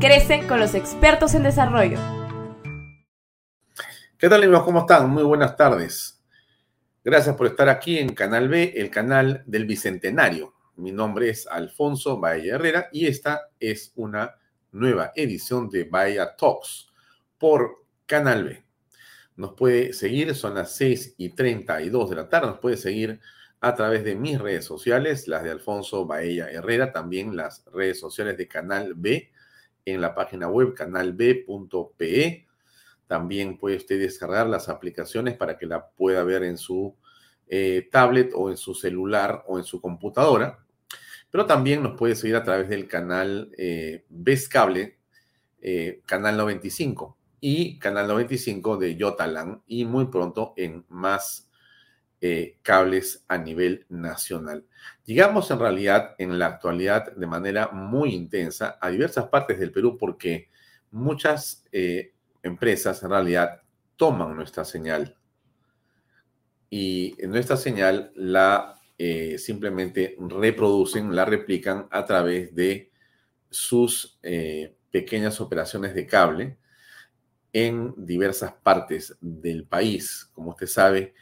Crece con los expertos en desarrollo. ¿Qué tal amigos? ¿Cómo están? Muy buenas tardes. Gracias por estar aquí en Canal B, el canal del Bicentenario. Mi nombre es Alfonso Bahía Herrera y esta es una nueva edición de Bahía Talks por Canal B. Nos puede seguir, son las 6 y 32 de la tarde, nos puede seguir a través de mis redes sociales, las de Alfonso Bahía Herrera, también las redes sociales de Canal B, en la página web canalb.pe. También puede usted descargar las aplicaciones para que la pueda ver en su eh, tablet o en su celular o en su computadora. Pero también nos puede seguir a través del canal eh, eh, Canal 95 y Canal 95 de Yotalan y muy pronto en más eh, cables a nivel nacional. Llegamos en realidad en la actualidad de manera muy intensa a diversas partes del Perú porque muchas eh, empresas en realidad toman nuestra señal y nuestra señal la eh, simplemente reproducen, la replican a través de sus pequeñas operaciones de cable en diversas partes del país. Como usted sabe,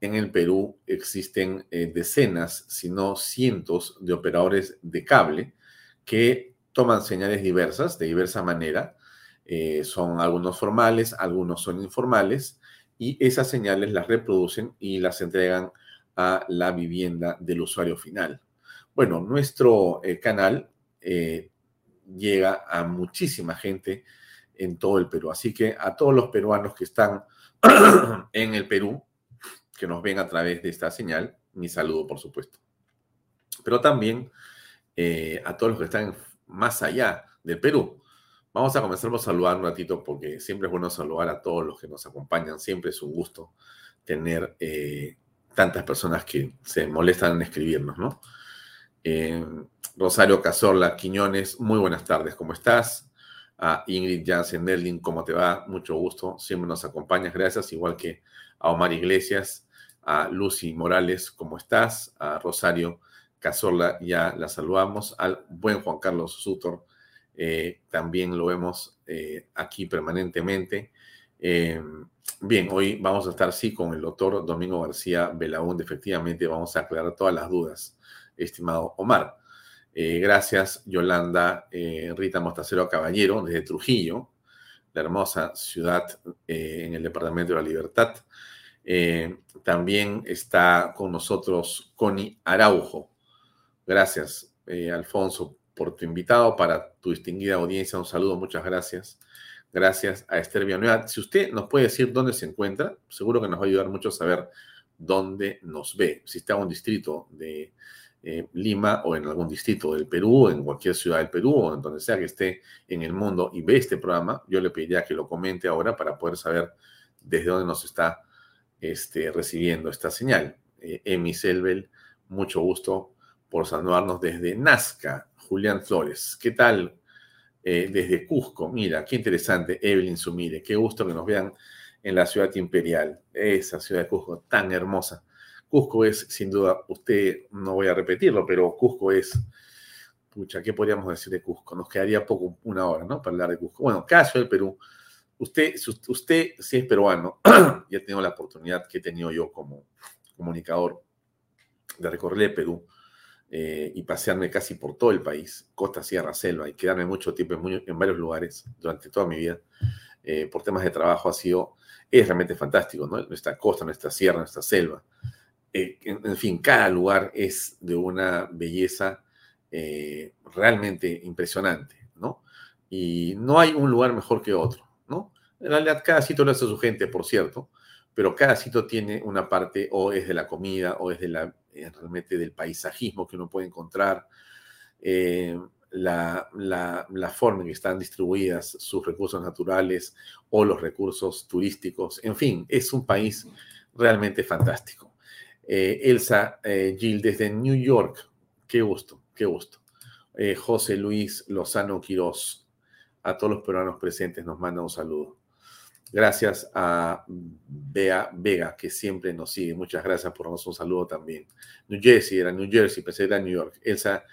en el Perú existen eh, decenas, si no cientos, de operadores de cable que toman señales diversas, de diversa manera. Eh, son algunos formales, algunos son informales, y esas señales las reproducen y las entregan a la vivienda del usuario final. Bueno, nuestro eh, canal llega a muchísima gente en todo el Perú, así que a todos los peruanos que están en el Perú, que nos ven a través de esta señal, mi saludo, por supuesto. Pero también eh, a todos los que están más allá del Perú. Vamos a comenzar por saludar un ratito porque siempre es bueno saludar a todos los que nos acompañan. Siempre es un gusto tener eh, tantas personas que se molestan en escribirnos, ¿no? Eh, Rosario Cazorla Quiñones, muy buenas tardes, ¿cómo estás? A Ingrid Jansen Nerling, ¿cómo te va? Mucho gusto, siempre nos acompañas, gracias, igual que a Omar Iglesias, a Lucy Morales, ¿cómo estás? A Rosario Cazorla, ya la saludamos. Al buen Juan Carlos Sutor, eh, también lo vemos eh, aquí permanentemente. Eh, bien, hoy vamos a estar, sí, con el doctor Domingo García Belaúnde. Efectivamente, vamos a aclarar todas las dudas, estimado Omar. gracias, Yolanda Rita Mostacero Caballero, desde Trujillo, la hermosa ciudad en el Departamento de la Libertad. Eh, también está con nosotros Connie Araujo. Gracias, eh, Alfonso, por tu invitado, para tu distinguida audiencia. Un saludo, muchas gracias. Gracias a Esther Villanueva. Si usted nos puede decir dónde se encuentra, seguro que nos va a ayudar mucho a saber dónde nos ve. Si está en un distrito de eh, Lima o en algún distrito del Perú, en cualquier ciudad del Perú o en donde sea que esté en el mundo y ve este programa, yo le pediría que lo comente ahora para poder saber desde dónde nos está este, recibiendo esta señal. Eh, Emi Selvel, mucho gusto por saludarnos desde Nazca. Julián Flores, ¿qué tal? Eh, desde Cusco, mira, qué interesante, Evelyn Sumire, qué gusto que nos vean en la ciudad imperial, esa ciudad de Cusco tan hermosa. Cusco es, sin duda, usted, no voy a repetirlo, pero Cusco es, pucha, ¿qué podríamos decir de Cusco? Nos quedaría poco, una hora, ¿no? Para hablar de Cusco. Bueno, caso del Perú, usted, usted, si es peruano, ya tengo la oportunidad que he tenido yo como comunicador de recorrer el Perú eh, y pasearme casi por todo el país, costa, sierra, selva, y quedarme mucho tiempo en, varios lugares durante toda mi vida, eh, por temas de trabajo, ha sido, es realmente fantástico, ¿no? Nuestra costa, nuestra sierra, nuestra selva. Eh, en, fin, cada lugar es de una belleza realmente impresionante, ¿no? Y no hay un lugar mejor que otro. En realidad, cada sitio lo hace su gente, por cierto, pero cada sitio tiene una parte o es de la comida o es de la, eh, realmente del paisajismo que uno puede encontrar, eh, la, forma en que están distribuidas sus recursos naturales o los recursos turísticos. En fin, es un país realmente fantástico. Eh, Elsa Gil desde New York, qué gusto, qué gusto. José Luis Lozano Quirós, a todos los peruanos presentes nos manda un saludo. Gracias a Bea Vega, que siempre nos sigue. Muchas gracias por darnos un saludo también. New Jersey, era New Jersey, pensé era New York. Elsa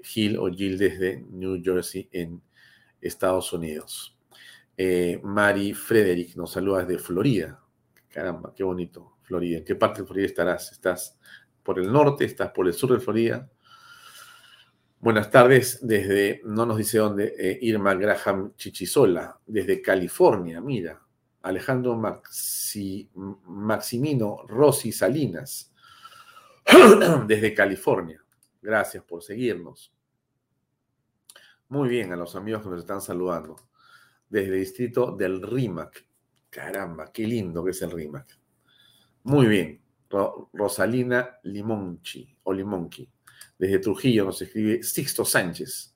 Gil o Gil desde New Jersey en Estados Unidos. Eh, Mari Frederick nos saluda desde Florida. Caramba, qué bonito, Florida. ¿En qué parte de Florida estarás? ¿Estás por el norte? ¿Estás por el sur de Florida? Buenas tardes desde, no nos dice dónde, eh, Irma Graham Chichisola, desde California, mira. Alejandro Maximino Rossi Salinas, desde California. Gracias por seguirnos. Muy bien, a los amigos que nos están saludando. Desde el distrito del RIMAC. Caramba, qué lindo que es el RIMAC. Muy bien. Rosalina Limonchi o Limonchi. Desde Trujillo nos escribe Sixto Sánchez.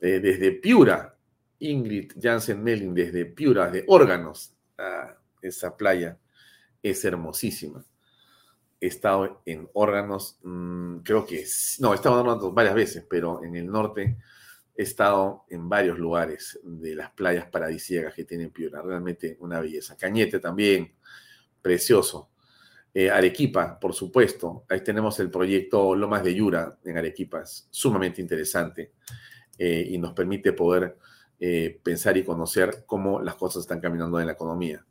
Eh, desde Piura, Ingrid Jansen Melling desde Piura, de Órganos. Ah, esa playa es hermosísima. He estado en órganos, mm, creo que no, he estado en órganos varias veces, pero en el norte he estado en varios lugares de las playas paradisíacas que tiene Piura. Realmente una belleza. Cañete también, precioso. Eh, Arequipa, por supuesto. Ahí tenemos el proyecto Lomas de Yura en Arequipa. Es sumamente interesante eh, y nos permite poder eh, pensar y conocer cómo las cosas están caminando en la economía.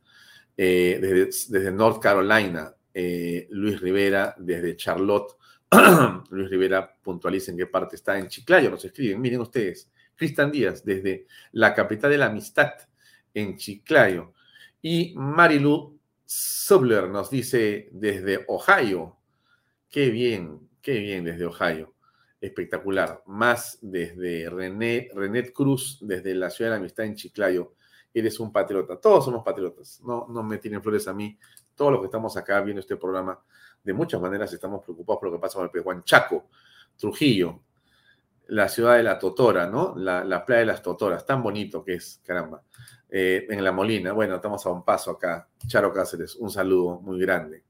Eh, desde, North Carolina, eh, Luis Rivera, desde Charlotte, Luis Rivera puntualiza en qué parte está, en Chiclayo nos escriben, miren ustedes, Cristian Díaz, desde la capital de la amistad, en Chiclayo. Y Marilu Subler nos dice desde Ohio, qué bien, qué bien desde Ohio espectacular. Más desde René, René Cruz, desde la ciudad de la amistad en Chiclayo. Eres un patriota. Todos somos patriotas. No, no me tienen flores a mí. Todos los que estamos acá viendo este programa, de muchas maneras estamos preocupados por lo que pasa con el Pejuan. Chaco, Trujillo, la ciudad de la Totora, ¿no? La, playa de las Totoras, tan bonito que es, caramba. Eh, en La Molina, bueno, estamos a un paso acá. Charo Cáceres, un saludo muy grande.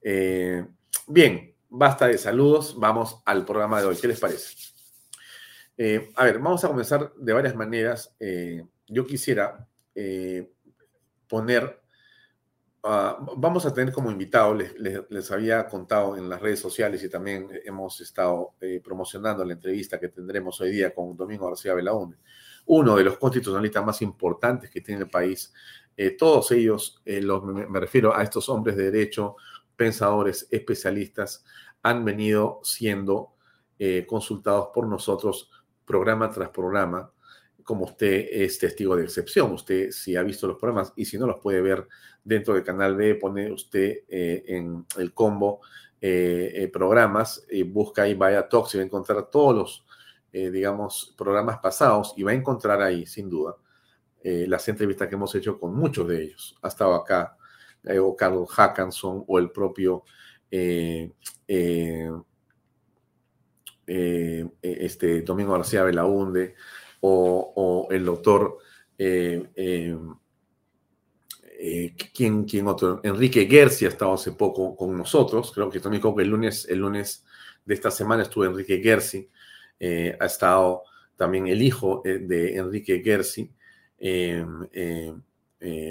Eh, bien, basta de saludos, vamos al programa de hoy. ¿Qué les parece? Eh, a ver, vamos a comenzar de varias maneras. Eh, yo quisiera eh, poner, ah, vamos a tener como invitado, les, había contado en las redes sociales y también hemos estado promocionando la entrevista que tendremos hoy día con Domingo García Belaúnde, uno de los constitucionalistas más importantes que tiene el país. todos ellos, me refiero a estos hombres de derecho, pensadores, especialistas, han venido siendo eh, consultados por nosotros programa tras programa. Como usted es testigo de excepción, usted si ha visto los programas y si no los puede ver dentro del canal B, pone usted eh, en el combo eh, programas, busca ahí vaya Talks y va a encontrar todos los eh, digamos, programas pasados y va a encontrar ahí, sin duda, eh, las entrevistas que hemos hecho con muchos de ellos. Ha estado acá eh, o Carlos Hackanson o el propio este, Domingo García Belaunde o, el doctor ¿quién, ¿quién, otro? Enrique Gersi ha estado hace poco con nosotros. Creo que también creo que el lunes, el lunes de esta semana estuvo Enrique Gersi. Eh, ha estado también el hijo eh, de Enrique Gersi, eh,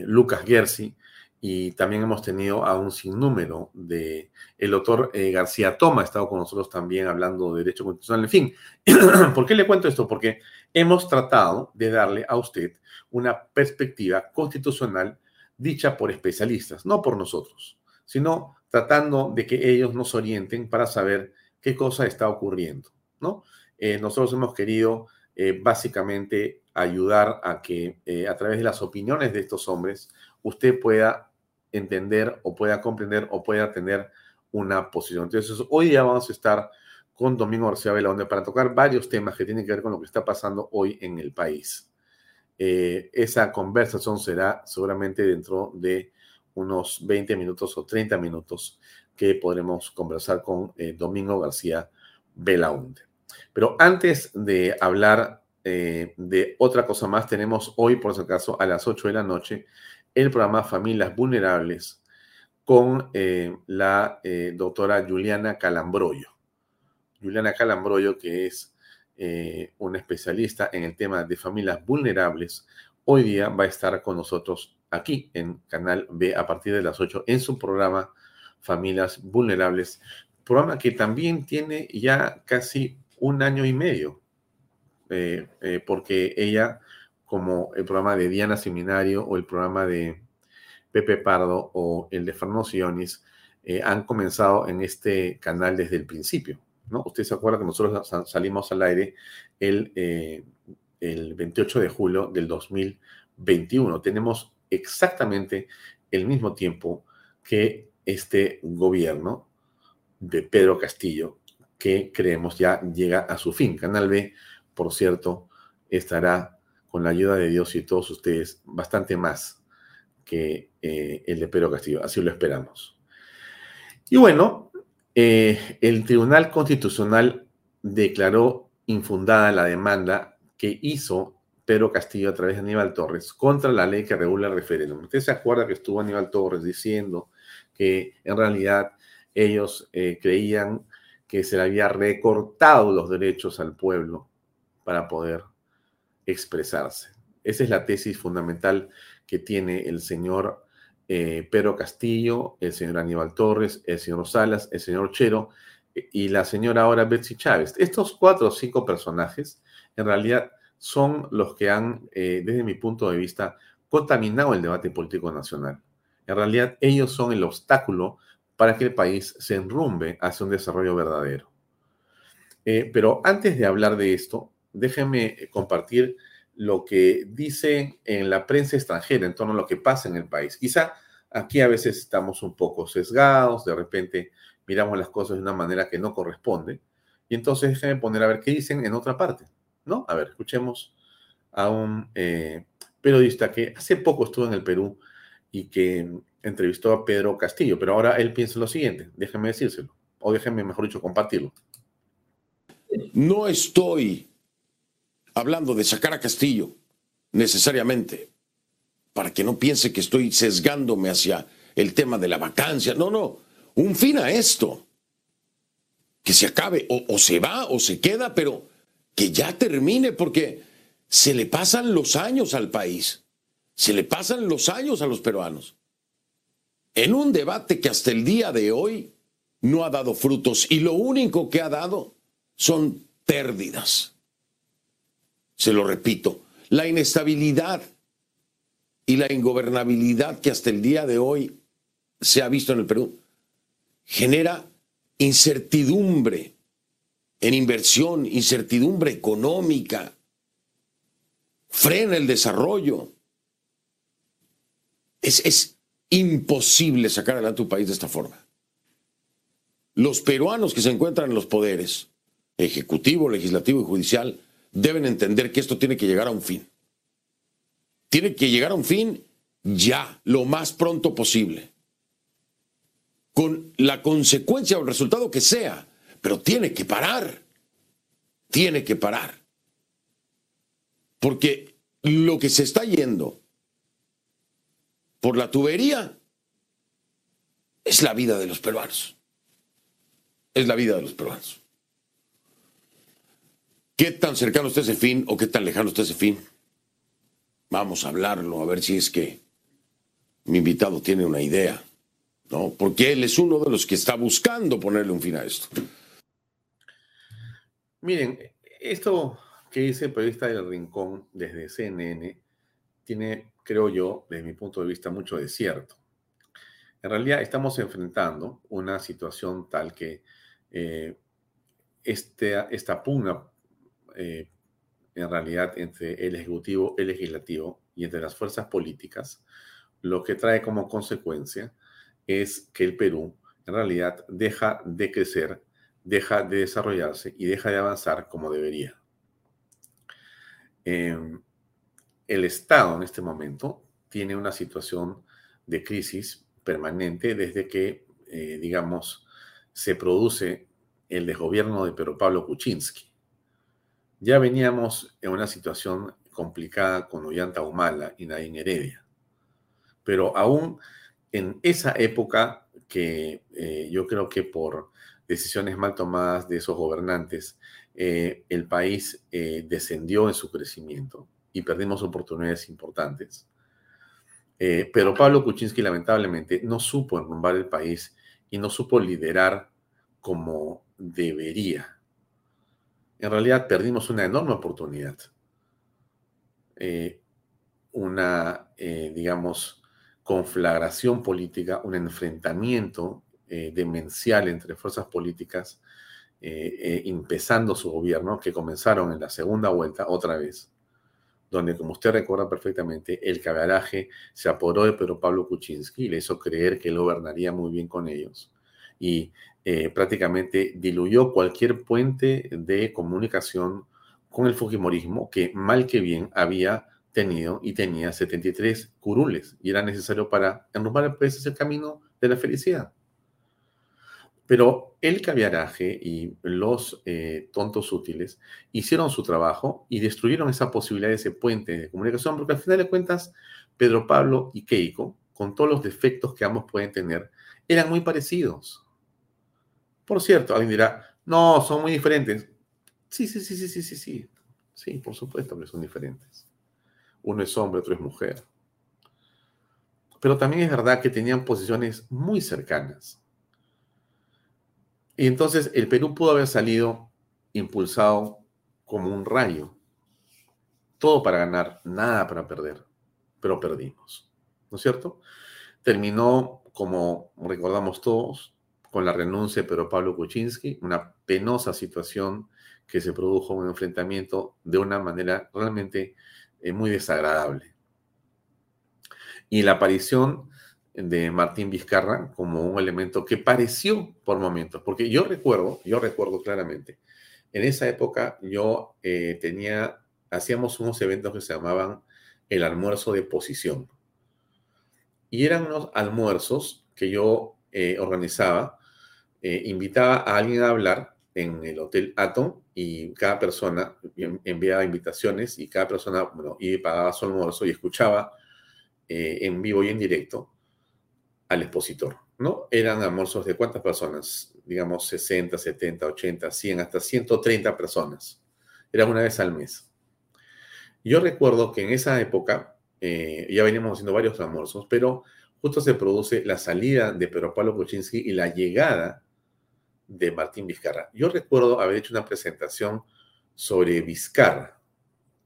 Lucas Gersi, y también hemos tenido a un sinnúmero de... El doctor García Toma ha estado con nosotros también hablando de derecho constitucional. En fin, ¿por qué le cuento esto? Porque hemos tratado de darle a usted una perspectiva constitucional dicha por especialistas, no por nosotros, sino tratando de que ellos nos orienten para saber qué cosa está ocurriendo, ¿no? Eh, nosotros hemos querido eh, básicamente ayudar a que eh, a través de las opiniones de estos hombres usted pueda entender o pueda comprender o pueda tener una posición. Entonces, hoy ya vamos a estar con Domingo García Belaunde para tocar varios temas que tienen que ver con lo que está pasando hoy en el país. esa conversación será seguramente dentro de unos 20 minutos o 30 minutos que podremos conversar con Domingo García Belaunde. Pero antes de hablar eh, de otra cosa más, tenemos hoy, por si acaso, a las 8 de la noche, el programa Familias Vulnerables con eh, la eh, doctora Juliana Calambroyo. Juliana Calambroyo, que es una especialista en el tema de familias vulnerables, hoy día va a estar con nosotros aquí en Canal B a partir de las 8 en su programa Familias Vulnerables, programa que también tiene ya casi un año y medio, eh, eh, porque ella, como el programa de Diana Seminario o el programa de Pepe Pardo o el de Fernando Sionis, eh, han comenzado en este canal desde el principio. ¿no? Usted se acuerda que nosotros salimos al aire el, el 28 de julio del 2021. Tenemos exactamente el mismo tiempo que este gobierno de Pedro Castillo que creemos ya llega a su fin. Canal B, por cierto, estará con la ayuda de Dios y todos ustedes bastante más que eh, el de Pedro Castillo. Así lo esperamos. Y bueno, eh, el Tribunal Constitucional declaró infundada la demanda que hizo Pedro Castillo a través de Aníbal Torres contra la ley que regula el referéndum. Usted se acuerda que estuvo Aníbal Torres diciendo que en realidad ellos eh, creían que se le había recortado los derechos al pueblo para poder expresarse. Esa es la tesis fundamental que tiene el señor eh, Pedro Castillo, el señor Aníbal Torres, el señor Salas, el señor Chero eh, y la señora ahora Betsy Chávez. Estos cuatro o cinco personajes en realidad son los que han, eh, desde mi punto de vista, contaminado el debate político nacional. En realidad ellos son el obstáculo para que el país se enrumbe hacia un desarrollo verdadero. Eh, pero antes de hablar de esto, déjenme compartir lo que dicen en la prensa extranjera en torno a lo que pasa en el país. Quizá aquí a veces estamos un poco sesgados, de repente miramos las cosas de una manera que no corresponde, y entonces déjenme poner a ver qué dicen en otra parte, ¿no? A ver, escuchemos a un eh, periodista que hace poco estuvo en el Perú y que entrevistó a Pedro Castillo, pero ahora él piensa lo siguiente, déjeme decírselo, o déjeme, mejor dicho, compartirlo. No estoy hablando de sacar a Castillo necesariamente, para que no piense que estoy sesgándome hacia el tema de la vacancia. No, no, un fin a esto. Que se acabe, o, se va o se queda, pero que ya termine, porque se le pasan los años al país, se le pasan los años a los peruanos en un debate que hasta el día de hoy no ha dado frutos y lo único que ha dado son pérdidas. Se lo repito, la inestabilidad y la ingobernabilidad que hasta el día de hoy se ha visto en el Perú genera incertidumbre en inversión, incertidumbre económica, frena el desarrollo. Es, es, imposible sacar adelante un país de esta forma. Los peruanos que se encuentran en los poderes, ejecutivo, legislativo y judicial, deben entender que esto tiene que llegar a un fin. Tiene que llegar a un fin ya, lo más pronto posible. Con la consecuencia o el resultado que sea, pero tiene que parar. Tiene que parar. Porque lo que se está yendo por la tubería es la vida de los peruanos. Es la vida de los peruanos. ¿Qué tan cercano está ese fin o qué tan lejano está ese fin? Vamos a hablarlo, a ver si es que mi invitado tiene una idea, ¿no? Porque él es uno de los que está buscando ponerle un fin a esto. Miren, esto que dice el periodista del Rincón desde CNN tiene, creo yo, desde mi punto de vista, mucho de cierto. En realidad estamos enfrentando una situación tal que eh, esta pugna eh, en realidad entre el Ejecutivo, el Legislativo y entre las fuerzas políticas, lo que trae como consecuencia es que el Perú en realidad deja de crecer, deja de desarrollarse y deja de avanzar como debería. Em, el Estado en este momento tiene una situación de crisis permanente desde que, eh, digamos, se produce el desgobierno de Pedro Pablo Kuczynski. Ya veníamos en una situación complicada con Ollanta Humala y Nadine Heredia. Pero aún en esa época que eh, yo creo que por decisiones mal tomadas de esos gobernantes, eh, el país descendió en su crecimiento y perdimos oportunidades importantes. Eh, pero Pablo Kuczynski lamentablemente no supo enrumbar el país y no supo liderar como debería. En realidad perdimos una enorme oportunidad. Eh, una, eh, digamos, conflagración política, un enfrentamiento demencial entre fuerzas políticas, empezando su gobierno, que comenzaron en la segunda vuelta otra vez donde, como usted recuerda perfectamente, el cabaraje se aporó de Pedro Pablo Kuczynski y le hizo creer que él gobernaría muy bien con ellos. Y eh, prácticamente diluyó cualquier puente de comunicación con el Fujimorismo, que mal que bien había tenido y tenía 73 curules y era necesario para enrumbar el el camino de la felicidad. Pero el caviaraje y los eh, tontos útiles hicieron su trabajo y destruyeron esa posibilidad de ese puente de comunicación, porque al final de cuentas, Pedro Pablo y Keiko, con todos los defectos que ambos pueden tener, eran muy parecidos. Por cierto, alguien dirá, no, son muy diferentes. Sí, sí, sí, sí, sí, sí, sí. Sí, por supuesto que son diferentes. Uno es hombre, otro es mujer. Pero también es verdad que tenían posiciones muy cercanas y entonces el Perú pudo haber salido impulsado como un rayo. Todo para ganar, nada para perder, pero perdimos. ¿No es cierto? Terminó, como recordamos todos, con la renuncia de Pedro Pablo Kuczynski, una penosa situación que se produjo un enfrentamiento de una manera realmente eh, muy desagradable. Y la aparición de Martín Vizcarra como un elemento que pareció por momentos, porque yo recuerdo, yo recuerdo claramente, en esa época yo eh, tenía, hacíamos unos eventos que se llamaban el almuerzo de posición. Y eran unos almuerzos que yo eh, organizaba, eh, invitaba a alguien a hablar en el Hotel Atom y cada persona enviaba invitaciones y cada persona, bueno, y pagaba su almuerzo y escuchaba en vivo y en directo al expositor, ¿no? Eran almuerzos de cuántas personas, digamos 60, 70, 80, 100, hasta 130 personas. Era una vez al mes. Yo recuerdo que en esa época, eh, ya veníamos haciendo varios almuerzos, pero justo se produce la salida de Pedro Pablo Kuczynski y la llegada de Martín Vizcarra. Yo recuerdo haber hecho una presentación sobre Vizcarra,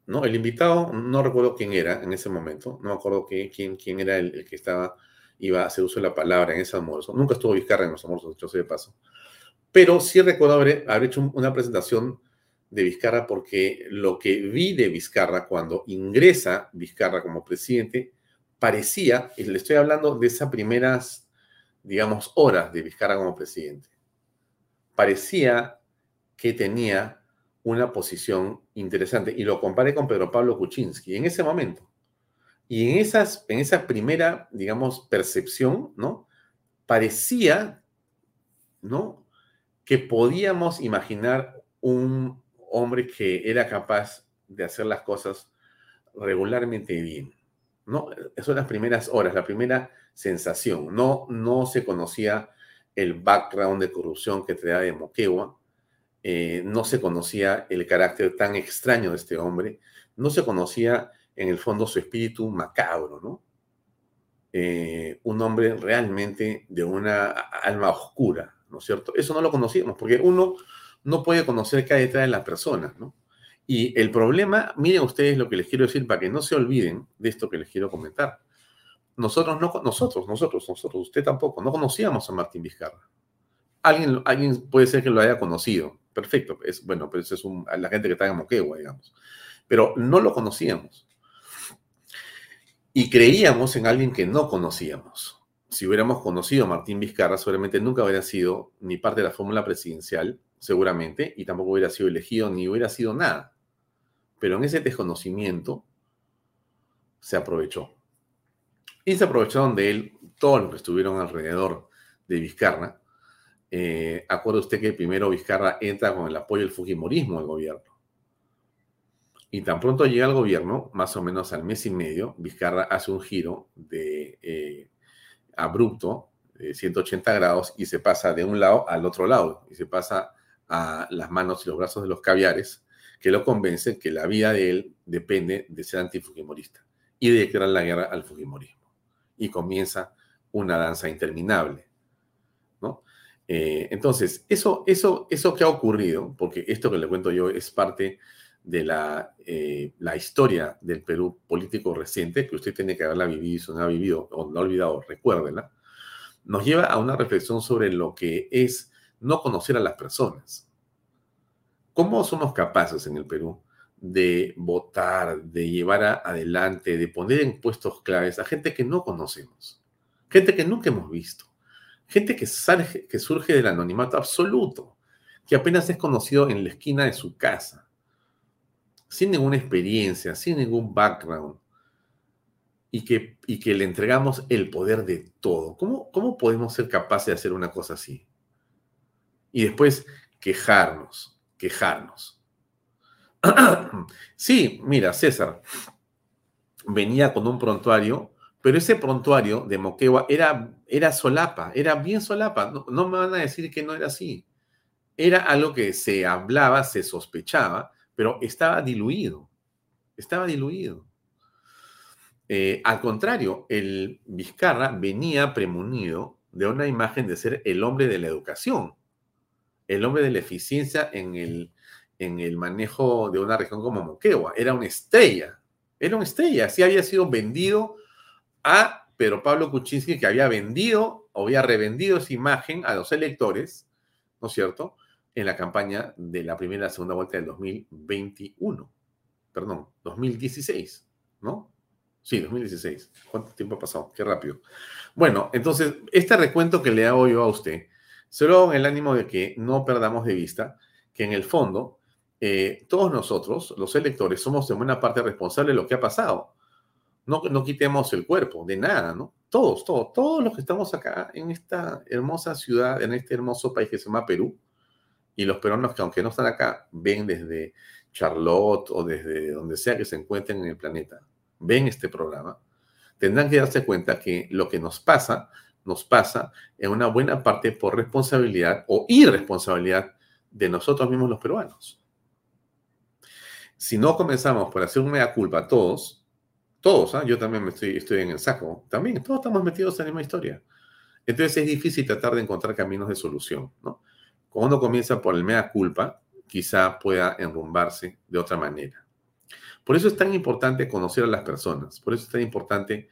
¿no? El invitado, no recuerdo quién era en ese momento, no me acuerdo quién, quién era el que estaba iba a hacer uso de la palabra en ese almuerzo. Nunca estuvo Vizcarra en los almuerzos, dicho sea de paso. Pero sí recuerdo haber, hecho una presentación de Vizcarra porque lo que vi de Vizcarra cuando ingresa Vizcarra como presidente parecía, y le estoy hablando de esas primeras, digamos, horas de Vizcarra como presidente, parecía que tenía una posición interesante. Y lo comparé con Pedro Pablo Kuczynski en ese momento. Y en, esas, en esa primera, digamos, percepción, ¿no? Parecía, ¿no? Que podíamos imaginar un hombre que era capaz de hacer las cosas regularmente bien. ¿no? Esas son las primeras horas, la primera sensación. No, no se conocía el background de corrupción que traía de Moquegua, eh, no se conocía el carácter tan extraño de este hombre, no se conocía en el fondo su espíritu macabro, ¿no? Eh, un hombre realmente de una alma oscura, ¿no es cierto? Eso no lo conocíamos, porque uno no puede conocer qué hay detrás de las personas, ¿no? Y el problema, miren ustedes lo que les quiero decir para que no se olviden de esto que les quiero comentar. Nosotros, no, nosotros, nosotros, nosotros, usted tampoco, no conocíamos a Martín Vizcarra. Alguien, alguien puede ser que lo haya conocido. Perfecto, es, bueno, pero eso es la gente que está en Moquegua, digamos. Pero no lo conocíamos. Y creíamos en alguien que no conocíamos. Si hubiéramos conocido a Martín Vizcarra, seguramente nunca hubiera sido ni parte de la fórmula presidencial, seguramente, y tampoco hubiera sido elegido ni hubiera sido nada. Pero en ese desconocimiento se aprovechó. Y se aprovecharon de él todos los que estuvieron alrededor de Vizcarra. Eh, acuerda usted que primero Vizcarra entra con el apoyo del Fujimorismo al gobierno. Y tan pronto llega al gobierno, más o menos al mes y medio, Vizcarra hace un giro de eh, abrupto, de 180 grados, y se pasa de un lado al otro lado, y se pasa a las manos y los brazos de los caviares, que lo convencen que la vida de él depende de ser antifujimorista y de declarar la guerra al fujimorismo. Y comienza una danza interminable. ¿no? Eh, entonces, eso, eso, eso que ha ocurrido, porque esto que le cuento yo es parte de la, eh, la historia del Perú político reciente, que usted tiene que haberla vivido, si no ha vivido o no ha olvidado, recuérdela, nos lleva a una reflexión sobre lo que es no conocer a las personas. ¿Cómo somos capaces en el Perú de votar, de llevar adelante, de poner en puestos claves a gente que no conocemos, gente que nunca hemos visto, gente que, que surge del anonimato absoluto, que apenas es conocido en la esquina de su casa, sin ninguna experiencia, sin ningún background, y que, y que le entregamos el poder de todo. ¿Cómo, ¿Cómo podemos ser capaces de hacer una cosa así? Y después quejarnos, quejarnos. sí, mira, César venía con un prontuario, pero ese prontuario de Moquegua era, era solapa, era bien solapa. No, me van a decir que no era así. Era algo que se hablaba, se sospechaba, pero estaba diluido. Estaba diluido. Eh, al contrario, el Vizcarra venía premunido de una imagen de ser el hombre de la educación el hombre de la eficiencia en el, en el manejo de una región como Moquegua. Era una estrella, era una estrella. Así había sido vendido a Pedro Pablo Kuczynski, que había vendido o había revendido esa imagen a los electores, ¿no es cierto?, en la campaña de la primera y la segunda vuelta del 2021. Perdón, 2016, ¿no? Sí, 2016. ¿Cuánto tiempo ha pasado? Qué rápido. Bueno, entonces, este recuento que le hago yo a usted Solo en el ánimo de que no perdamos de vista que en el fondo eh, todos nosotros, los electores, somos de buena parte responsables de lo que ha pasado. No, no quitemos el cuerpo, de nada, ¿no? Todos, todos, todos los que estamos acá en esta hermosa ciudad, en este hermoso país que se llama Perú, y los peruanos que aunque no están acá, ven desde Charlotte o desde donde sea que se encuentren en el planeta, ven este programa, tendrán que darse cuenta que lo que nos pasa nos pasa en una buena parte por responsabilidad o irresponsabilidad de nosotros mismos los peruanos. Si no comenzamos por hacer una mea culpa todos, todos, ¿ah? yo también me estoy, estoy en el saco, también, todos estamos metidos en la misma historia. Entonces es difícil tratar de encontrar caminos de solución. Cuando uno comienza por el mea culpa, quizá pueda enrumbarse de otra manera. Por eso es tan importante conocer a las personas, por eso es tan importante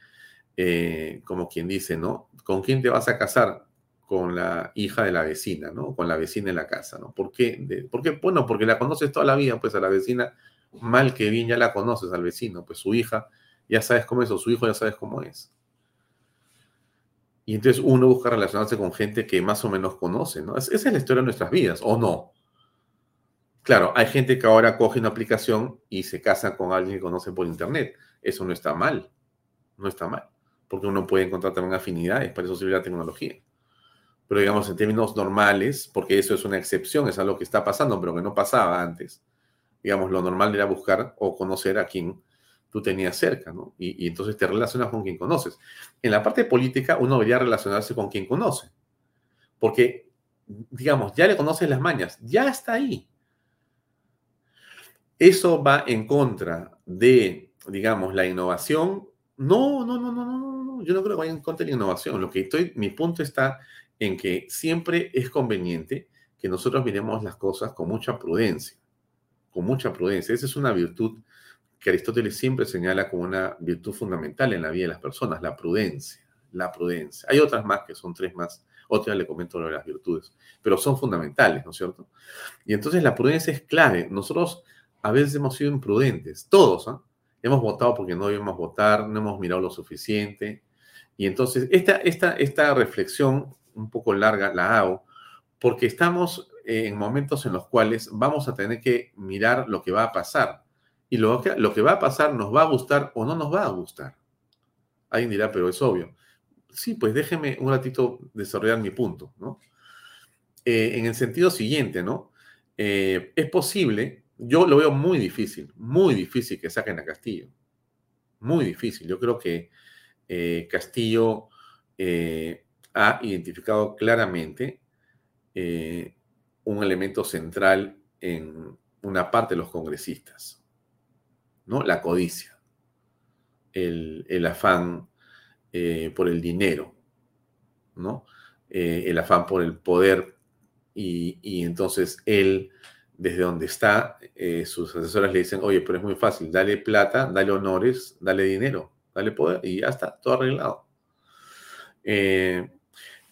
eh, como quien dice, ¿no? ¿Con quién te vas a casar? Con la hija de la vecina, ¿no? Con la vecina en la casa, ¿no? ¿Por qué? ¿Por qué? Bueno, porque la conoces toda la vida, pues a la vecina, mal que bien ya la conoces al vecino, pues su hija, ya sabes cómo es, o su hijo ya sabes cómo es. Y entonces uno busca relacionarse con gente que más o menos conoce, ¿no? Esa es la historia de nuestras vidas, ¿o no? Claro, hay gente que ahora coge una aplicación y se casa con alguien que conoce por internet. Eso no está mal. No está mal. Porque uno puede encontrar también afinidades, para eso sirve la tecnología. Pero digamos, en términos normales, porque eso es una excepción, es algo que está pasando, pero que no pasaba antes. Digamos, lo normal era buscar o conocer a quien tú tenías cerca, ¿no? Y, entonces te relacionas con quien conoces. En la parte política, uno debería relacionarse con quien conoce. Porque, digamos, ya le conoces las mañas, ya está ahí ¿Eso va en contra de, digamos, la innovación? No, no, no, no, no, no, yo no creo que vaya en contra de la innovación. Lo que estoy, mi punto está en que siempre es conveniente que nosotros miremos las cosas con mucha prudencia, con mucha prudencia. Esa es una virtud que Aristóteles siempre señala como una virtud fundamental en la vida de las personas, la prudencia, la prudencia. Hay otras más que son tres más, otras le comento lo de las virtudes, pero son fundamentales, ¿no es cierto? Y entonces la prudencia es clave. Nosotros a veces hemos sido imprudentes, todos, ¿ah? Hemos votado porque no debemos votar, no hemos mirado lo suficiente. Y entonces, esta, esta, esta reflexión un poco larga la hago porque estamos en momentos en los cuales vamos a tener que mirar lo que va a pasar. Y lo que, lo que va a pasar nos va a gustar o no nos va a gustar. Alguien dirá, pero es obvio. Sí, pues déjeme un ratito desarrollar mi punto, ¿no? Eh, en el sentido siguiente, ¿no? Eh, es posible yo lo veo muy difícil, muy difícil que saquen a Castillo. Muy difícil. Yo creo que eh, Castillo eh, ha identificado claramente eh, un elemento central en una parte de los congresistas, ¿no? La codicia, el, afán por el dinero, ¿no? el afán por el poder y, y entonces él desde donde está, eh, sus asesoras le dicen, oye, pero es muy fácil, dale plata, dale honores, dale dinero, dale poder, y ya está, todo arreglado. Eh,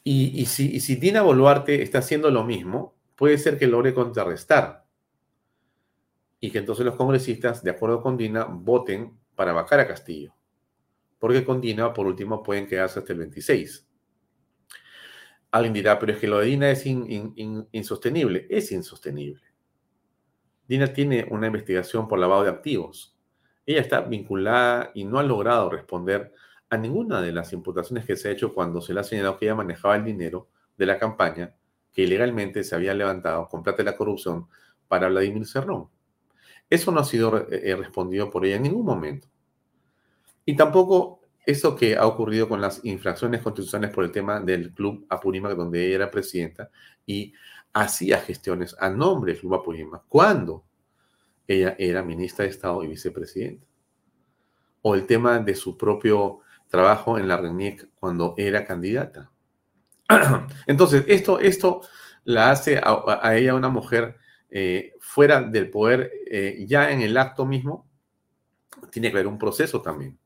y, si, si Dina Boluarte está haciendo lo mismo, puede ser que logre contrarrestar. Y que entonces los congresistas, de acuerdo con Dina, voten para vacar a Castillo. Porque con Dina, por último, pueden quedarse hasta el 26. Alguien dirá, pero es que lo de Dina es insostenible. Es insostenible. Dina tiene una investigación por lavado de activos. Ella está vinculada y no ha logrado responder a ninguna de las imputaciones que se ha hecho cuando se le ha señalado que ella manejaba el dinero de la campaña que ilegalmente se había levantado con plata de la corrupción para Vladimir Cerrón. Eso no ha sido eh, eh, respondido por ella en ningún momento. Y tampoco eso que ha ocurrido con las infracciones constitucionales por el tema del Club Apurímac, donde ella era presidenta, y hacía gestiones a nombre del Club Apurímac cuando ella era ministra de Estado y vicepresidenta. O el tema de su propio trabajo en la RENIEC cuando era candidata. Entonces, esto, esto la hace a, ella una mujer eh, fuera del poder, eh, ya en el acto mismo, tiene que haber un proceso también.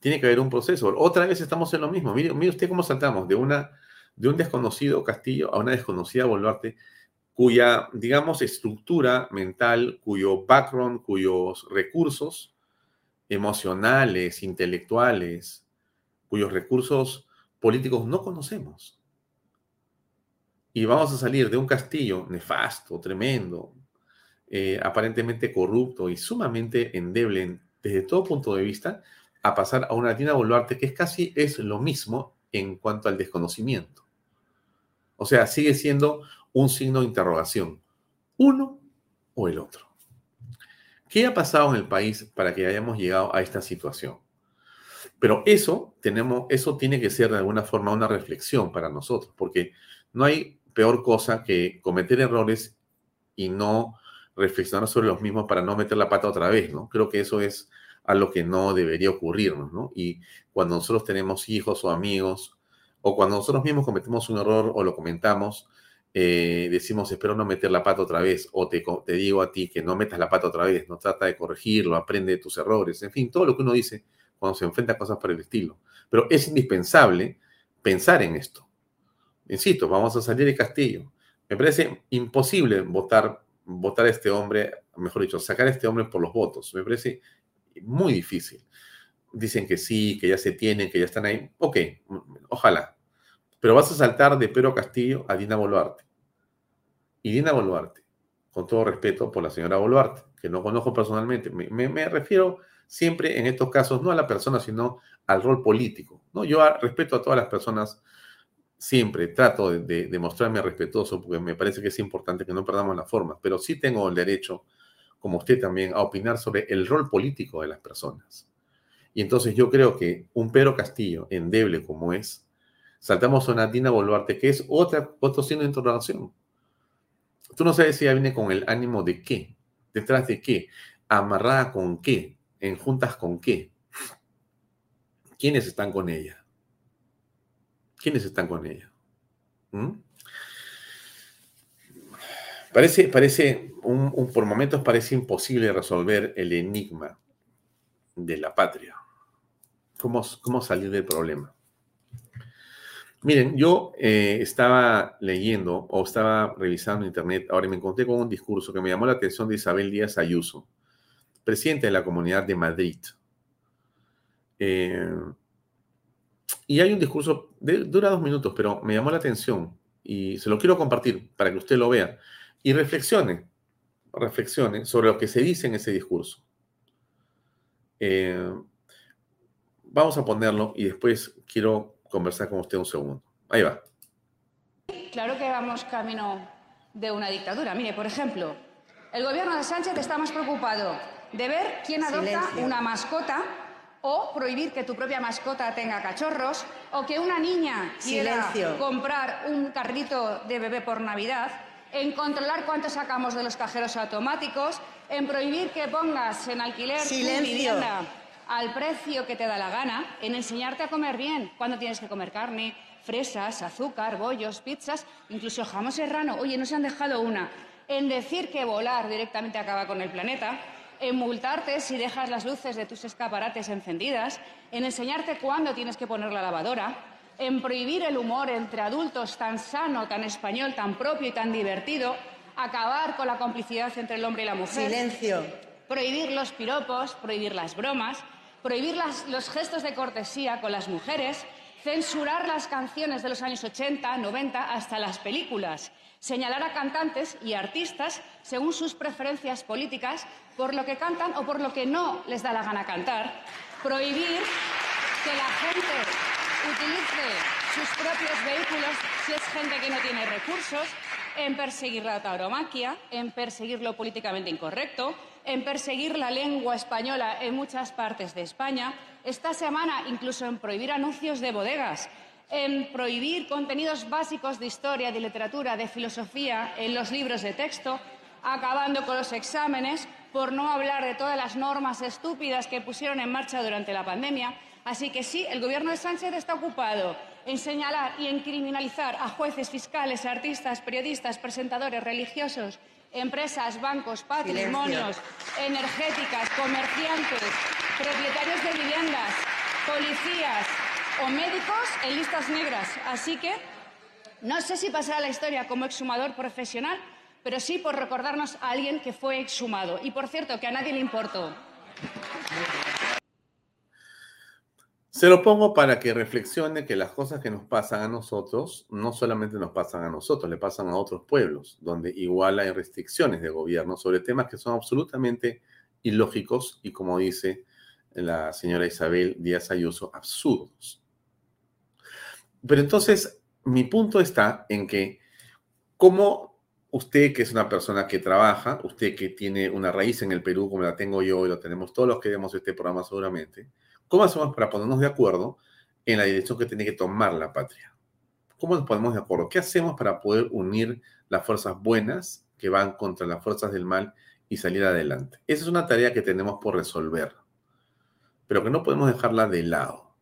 Tiene que haber un proceso. Otra vez estamos en lo mismo. Mire, mire usted cómo saltamos de una de un desconocido Castillo a una desconocida Boluarte, cuya, digamos, estructura mental, cuyo background, cuyos recursos emocionales, intelectuales, cuyos recursos políticos no conocemos. Y vamos a salir de un castillo nefasto, tremendo, eh, aparentemente corrupto y sumamente endeble desde todo punto de vista, a pasar a una Dina Boluarte que es casi es lo mismo en cuanto al desconocimiento. O sea, sigue siendo un signo de interrogación. Uno o el otro. ¿Qué ha pasado en el país para que hayamos llegado a esta situación? Pero eso, tenemos, eso tiene que ser de alguna forma una reflexión para nosotros, porque no hay peor cosa que cometer errores y no reflexionar sobre los mismos para no meter la pata otra vez, ¿no? Creo que eso es algo que no debería ocurrirnos, ¿no? Y cuando nosotros tenemos hijos o amigos o cuando nosotros mismos cometemos un error o lo comentamos, eh, decimos, espero no meter la pata otra vez, o te, te, digo a ti que no metas la pata otra vez, no trata de corregirlo, aprende de tus errores, en fin, todo lo que uno dice cuando se enfrenta a cosas por el estilo. Pero es indispensable pensar en esto. Insisto, vamos a salir de Castillo. Me parece imposible votar, votar a este hombre, mejor dicho, sacar a este hombre por los votos. Me parece muy difícil. Dicen que sí, que ya se tienen, que ya están ahí. Ok, ojalá. Pero vas a saltar de Pedro Castillo a Dina Boluarte. Y Dina Boluarte, con todo respeto, por la señora Boluarte, que no conozco personalmente. Me, refiero siempre en estos casos no a la persona, sino al rol político. ¿no? Yo respeto a todas las personas siempre, trato de, de, mostrarme respetuoso porque me parece que es importante que no perdamos la forma, pero sí tengo el derecho, como usted también, a opinar sobre el rol político de las personas. Y entonces yo creo que un Pedro Castillo, endeble como es, saltamos a una Dina Boluarte, que es otra, otro signo de interrogación. Tú no sabes si ella viene con el ánimo de qué, detrás de qué, amarrada con qué, en juntas con qué. ¿Quiénes están con ella? ¿Quiénes están con ella? ¿Mm? Parece, parece un, por momentos parece imposible resolver el enigma de la patria. ¿Cómo, cómo salir del problema? Miren, yo eh, estaba leyendo o estaba revisando internet, ahora me encontré con un discurso que me llamó la atención de Isabel Díaz Ayuso, presidente de la Comunidad de Madrid. Eh, y hay un discurso, dura dos minutos, pero me llamó la atención y se lo quiero compartir para que usted lo vea y reflexione, reflexione sobre lo que se dice en ese discurso. Eh, vamos a ponerlo y después quiero conversar con usted un segundo. Ahí va. Claro que vamos camino de una dictadura. Mire, por ejemplo, el gobierno de Sánchez está más preocupado de ver quién adopta una mascota o prohibir que tu propia mascota tenga cachorros o que una niña quiera comprar un carrito de bebé por Navidad, en controlar cuánto sacamos de los cajeros automáticos, en prohibir que pongas en alquiler tu vivienda al precio que te da la gana, en enseñarte a comer bien, cuando tienes que comer carne, fresas, azúcar, bollos, pizzas, incluso jamón serrano. Oye, no se han dejado una. En decir que volar directamente acaba con el planeta, en multarte si dejas las luces de tus escaparates encendidas, en enseñarte cuándo tienes que poner la lavadora, en prohibir el humor entre adultos tan sano, tan español, tan propio y tan divertido, acabar con la complicidad entre el hombre y la mujer. Silencio. Prohibir los piropos, prohibir las bromas, prohibir los gestos de cortesía con las mujeres, censurar las canciones de los años 80, 90, hasta las películas, señalar a cantantes y artistas según sus preferencias políticas por lo que cantan o por lo que no les da la gana cantar, prohibir que la gente utilice sus propios vehículos si es gente que no tiene recursos, en perseguir la tauromaquia, en perseguir lo políticamente incorrecto, en perseguir la lengua española en muchas partes de España, esta semana incluso en prohibir anuncios de bodegas, en prohibir contenidos básicos de historia, de literatura, de filosofía en los libros de texto, acabando con los exámenes, por no hablar de todas las normas estúpidas que pusieron en marcha durante la pandemia. Así que sí, el Gobierno de Sánchez está ocupado en señalar y en criminalizar a jueces, fiscales, artistas, periodistas, presentadores religiosos empresas, bancos, patrimonios, energéticas, comerciantes, propietarios de viviendas, policías o médicos en listas negras. Así que no sé si pasará la historia como exhumador profesional, pero sí por recordarnos a alguien que fue exhumado. Y por cierto, que a nadie le importó. Se lo pongo para que reflexione que las cosas que nos pasan a nosotros no solamente nos pasan a nosotros, le pasan a otros pueblos, donde igual hay restricciones de gobierno sobre temas que son absolutamente ilógicos y, como dice la señora Isabel Díaz Ayuso, absurdos. Pero entonces, mi punto está en que, como usted que es una persona que trabaja, usted que tiene una raíz en el Perú, como la tengo yo y lo tenemos todos los que vemos este programa seguramente, ¿Cómo hacemos para ponernos de acuerdo en la dirección que tiene que tomar la patria? ¿Cómo nos ponemos de acuerdo? ¿Qué hacemos para poder unir las fuerzas buenas que van contra las fuerzas del mal y salir adelante? Esa es una tarea que tenemos por resolver, pero que no podemos dejarla de lado.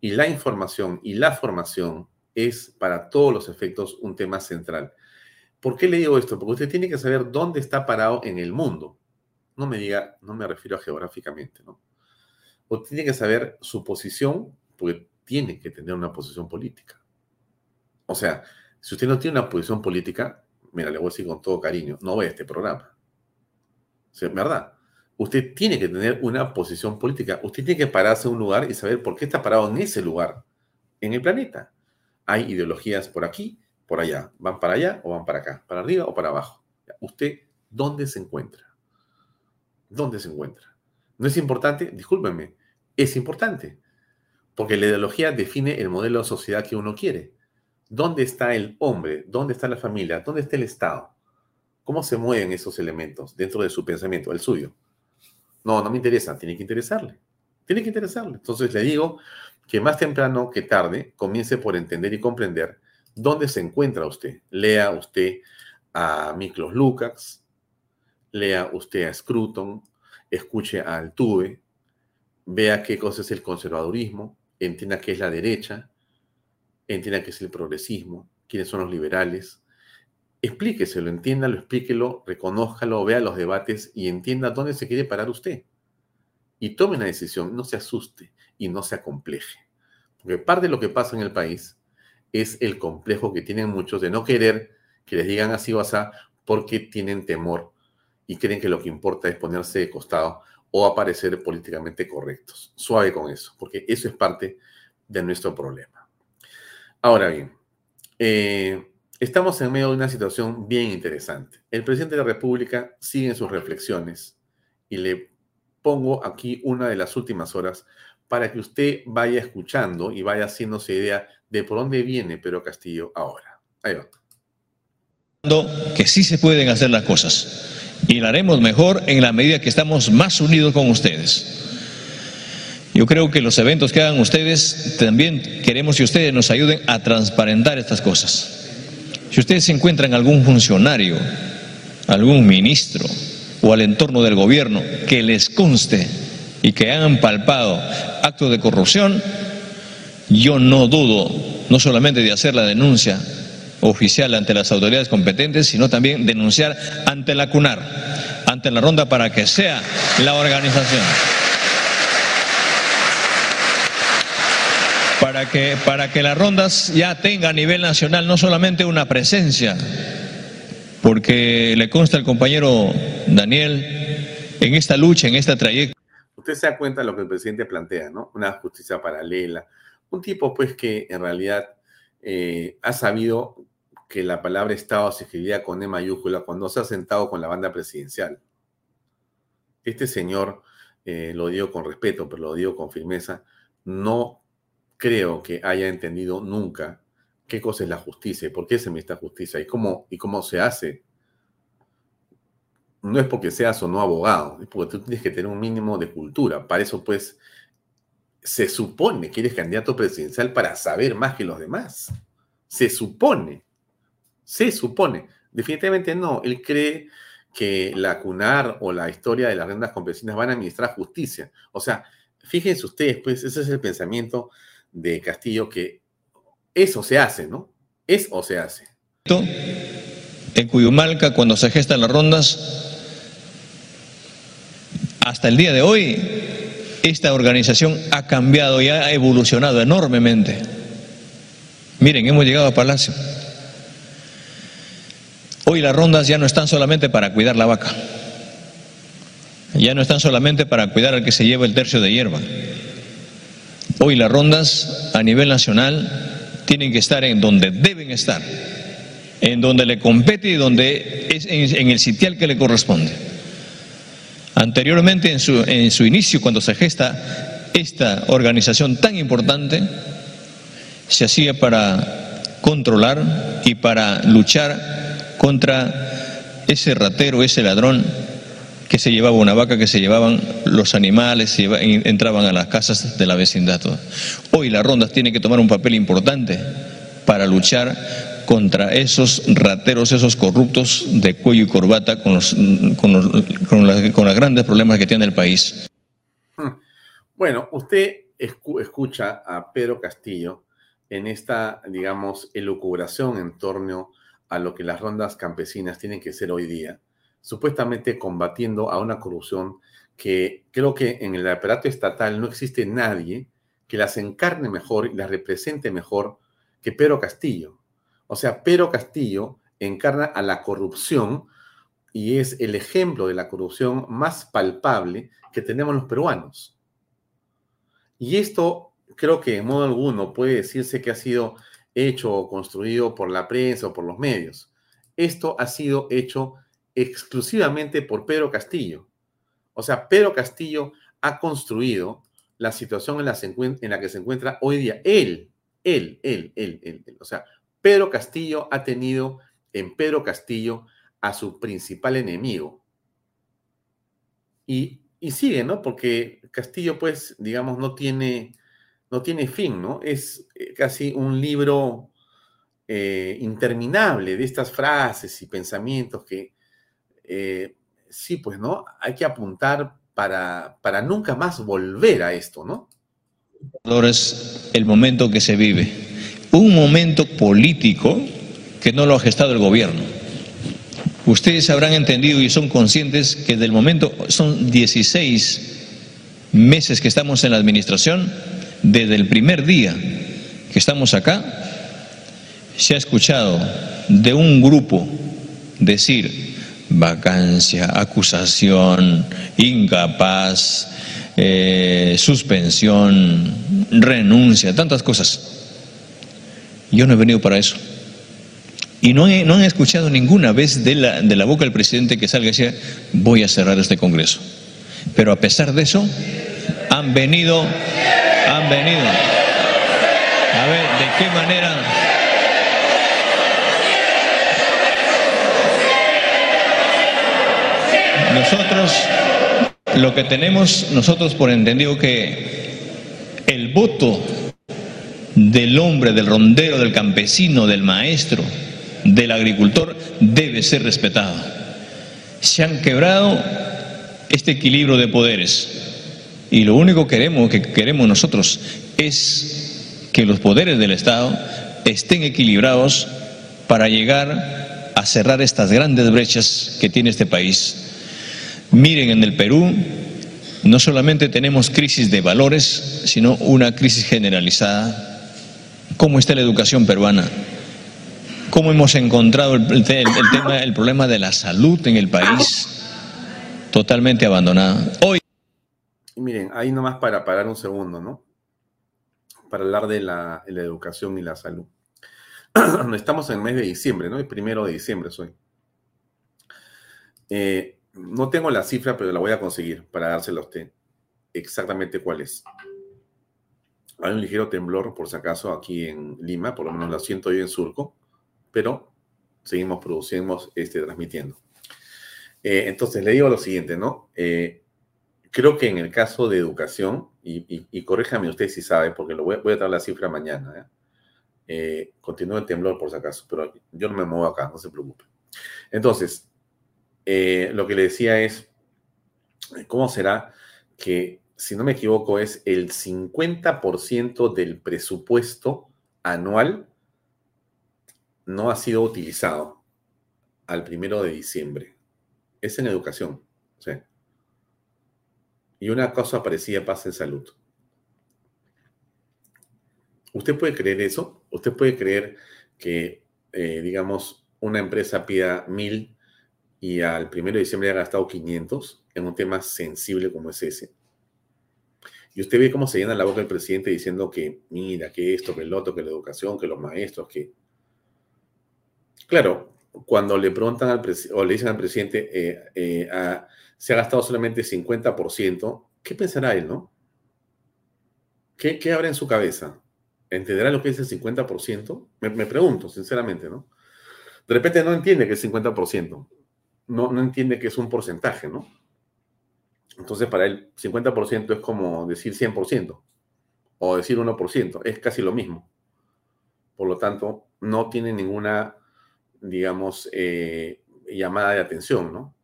Y la información y la formación es para todos los efectos un tema central. ¿Por qué le digo esto? Porque usted tiene que saber dónde está parado en el mundo. No me diga, no me refiero a geográficamente, ¿no? o tiene que saber su posición, porque tiene que tener una posición política. O sea, si usted no tiene una posición política, mira, le voy a decir con todo cariño, no ve este programa. ¿Es ¿Verdad? Usted tiene que tener una posición política. Usted tiene que pararse en un lugar y saber por qué está parado en ese lugar, en el planeta. Hay ideologías por aquí, por allá. ¿Van para allá o van para acá? ¿Para arriba o para abajo? ¿usted dónde se encuentra? ¿Dónde se encuentra? ¿No es importante? Discúlpenme, es importante, porque la ideología define el modelo de sociedad que uno quiere. ¿Dónde está el hombre? ¿Dónde está la familia? ¿Dónde está el Estado? ¿Cómo se mueven esos elementos dentro de su pensamiento, el suyo? No, no me interesa, tiene que interesarle. Tiene que interesarle. Entonces le digo que más temprano que tarde comience por entender y comprender dónde se encuentra usted. Lea usted a Miklos Lukács, lea usted a Scruton, escuche a Altuve, vea qué cosa es el conservadurismo, entienda qué es la derecha, entienda qué es el progresismo, quiénes son los liberales. Explíqueselo, entiéndalo, explíquelo, reconózcalo, vea los debates y entienda dónde se quiere parar usted. Y tome una decisión, no se asuste y no se acompleje. Porque parte de lo que pasa en el país es el complejo que tienen muchos de no querer que les digan así o así porque tienen temor y creen que lo que importa es ponerse de costado o aparecer políticamente correctos. Suave con eso, porque eso es parte de nuestro problema. Ahora bien, eh, estamos en medio de una situación bien interesante. El presidente de la República sigue en sus reflexiones y le pongo aquí una de las últimas horas para que usted vaya escuchando y vaya haciéndose idea de por dónde viene Pedro Castillo ahora. Ahí va. Que sí se pueden hacer las cosas y lo haremos mejor en la medida que estamos más unidos con ustedes. Yo creo que los eventos que hagan ustedes, también queremos que ustedes nos ayuden a transparentar estas cosas. Si ustedes encuentran algún funcionario, algún ministro o al entorno del gobierno que les conste y que hayan palpado actos de corrupción, yo no dudo no solamente de hacer la denuncia oficial ante las autoridades competentes, sino también denunciar ante la CUNAR, ante la ronda para que sea la organización. Para que, para que las rondas ya tenga a nivel nacional no solamente una presencia, porque le consta al compañero Daniel en esta lucha, en esta trayectoria. Usted se da cuenta de lo que el presidente plantea, ¿no? Una justicia paralela. Un tipo, pues, que en realidad eh, ha sabido que la palabra Estado se escribía con E mayúscula cuando se ha sentado con la banda presidencial. Este señor, eh, lo digo con respeto, pero lo digo con firmeza, no creo que haya entendido nunca qué cosa es la justicia y por qué se necesita justicia y cómo, y cómo se hace. No es porque seas o no abogado, es porque tú tienes que tener un mínimo de cultura. Para eso, pues, se supone que eres candidato presidencial para saber más que los demás. Se supone. Se supone. Definitivamente no. Él cree que la CUNAR o la historia de las rentas campesinas van a administrar justicia. O sea, fíjense ustedes, pues ese es el pensamiento de Castillo, que eso se hace, ¿no? Es o se hace. En Cuyumalca, cuando se gestan las rondas, hasta el día de hoy, esta organización ha cambiado y ha evolucionado enormemente. Miren, hemos llegado a Palacio. Hoy las rondas ya no están solamente para cuidar la vaca, ya no están solamente para cuidar al que se lleva el tercio de hierba. Hoy las rondas a nivel nacional tienen que estar en donde deben estar, en donde le compete y donde es en, el sitial que le corresponde. Anteriormente, en su, inicio, cuando se gesta esta organización tan importante, se hacía para controlar y para luchar contra ese ratero, ese ladrón que se llevaba una vaca, que se llevaban los animales, entraban a las casas de la vecindad. Hoy las rondas tienen que tomar un papel importante para luchar contra esos rateros, esos corruptos de cuello y corbata con los, con los, con los grandes problemas que tiene el país. Bueno, usted escucha a Pedro Castillo en esta, digamos, elucubración en torno a lo que las rondas campesinas tienen que ser hoy día, supuestamente combatiendo a una corrupción que creo que en el aparato estatal no existe nadie que las encarne mejor y las represente mejor que Pedro Castillo. O sea, Pedro Castillo encarna a la corrupción y es el ejemplo de la corrupción más palpable que tenemos los peruanos. Y esto creo que en modo alguno puede decirse que ha sido hecho o construido por la prensa o por los medios. Esto ha sido hecho exclusivamente por Pedro Castillo. O sea, Pedro Castillo ha construido la situación en la, que se encuentra hoy día. Él, él, él, él, él, O sea, Pedro Castillo ha tenido en Pedro Castillo a su principal enemigo. Y, y sigue, ¿no? Porque Castillo, pues, digamos, no tiene, no tiene fin, ¿no? Es eh, casi un libro eh, interminable de estas frases y pensamientos que eh, sí, pues, ¿no? Hay que apuntar para, para nunca más volver a esto, ¿no? Es el momento que se vive. Un momento político que no lo ha gestado el gobierno. Ustedes habrán entendido y son conscientes que del momento son 16 meses que estamos en la administración, desde el primer día que estamos acá, se ha escuchado de un grupo decir vacancia, acusación, incapaz, eh, suspensión, renuncia, tantas cosas. Yo no he venido para eso. Y no, no han escuchado ninguna vez de la, de la boca del presidente que salga y decir, voy a cerrar este Congreso. Pero a pesar de eso, han venido, han venido. A ver, ¿de qué manera? Nosotros, lo que tenemos nosotros por entendido que el voto del hombre, del rondero, del campesino, del maestro, del agricultor debe ser respetado. Se han quebrado este equilibrio de poderes y lo único que queremos, que queremos nosotros es que los poderes del Estado estén equilibrados para llegar a cerrar estas grandes brechas que tiene este país. Miren, en el Perú no solamente tenemos crisis de valores, sino una crisis generalizada. ¿Cómo está la educación peruana? cómo hemos encontrado el, tema, el problema de la salud en el país totalmente abandonada. Hoy. Miren, ahí nomás para parar un segundo, ¿no? Para hablar de la, educación y la salud. Estamos en el mes de diciembre, ¿no? El primero de diciembre soy. Eh, no tengo la cifra, pero la voy a conseguir para dársela a usted. Exactamente cuál es. Hay un ligero temblor, por si acaso, aquí en Lima, por lo menos lo siento yo en Surco pero seguimos produciendo, este, transmitiendo. Eh, entonces, le digo lo siguiente, ¿no? Eh, creo que en el caso de educación, y, corríjame usted si sabe, porque lo voy, a dar la cifra mañana, ¿eh? continúa el temblor por si acaso, pero yo no me muevo acá, no se preocupe. Entonces, lo que le decía es, ¿cómo será que, si no me equivoco, es el 50% del presupuesto anual no ha sido utilizado al primero de diciembre. Es en educación. Y una cosa parecida pasa en salud. ¿Usted puede creer eso? ¿Usted puede creer que, eh, digamos, una empresa pida mil y al primero de diciembre ha gastado 500 en un tema sensible como es ese? Y usted ve cómo se llena la boca del presidente diciendo que, mira, que esto, que el otro, que la educación, que los maestros, que Claro, cuando le preguntan al o le dicen al presidente, eh, eh, se ha gastado solamente 50%, ¿qué pensará él, no? ¿Qué, ¿Qué, habrá en su cabeza? ¿Entenderá lo que es el 50%? Me, me, pregunto, sinceramente, ¿no? De repente no entiende que es 50%. No, no entiende que es un porcentaje, ¿no? Entonces, para él, 50% es como decir 100% o decir 1%. Es casi lo mismo. Por lo tanto, no tiene ninguna digamos, eh, llamada de atención, ¿no?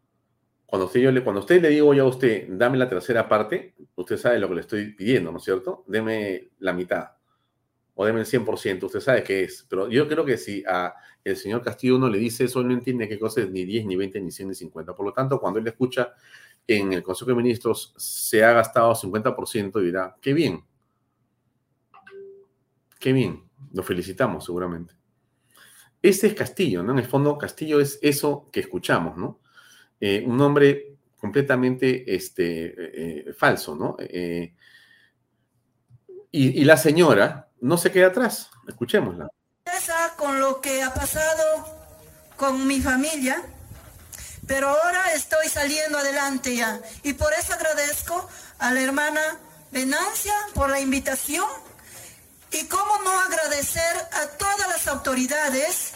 Cuando usted, yo le, cuando usted le digo yo a usted, dame la tercera parte, usted sabe lo que le estoy pidiendo, ¿no es cierto? Deme la mitad o deme el 100%, usted sabe qué es. Pero yo creo que si a el señor Castillo uno le dice eso, no entiende qué cosa es ni 10, ni 20, ni 100, ni 50. Por lo tanto, cuando él escucha en el Consejo de Ministros se ha gastado 50%, dirá, qué bien. Qué bien. Lo felicitamos seguramente. Este es Castillo, ¿no? En el fondo, Castillo es eso que escuchamos, ¿no? Eh, un hombre completamente este, eh, falso, ¿no? Eh, y, la señora no se queda atrás. Escuchémosla. Con lo que ha pasado con mi familia, pero ahora estoy saliendo adelante ya. Y por eso agradezco a la hermana Venancia por la invitación. Y cómo no agradecer a todas las autoridades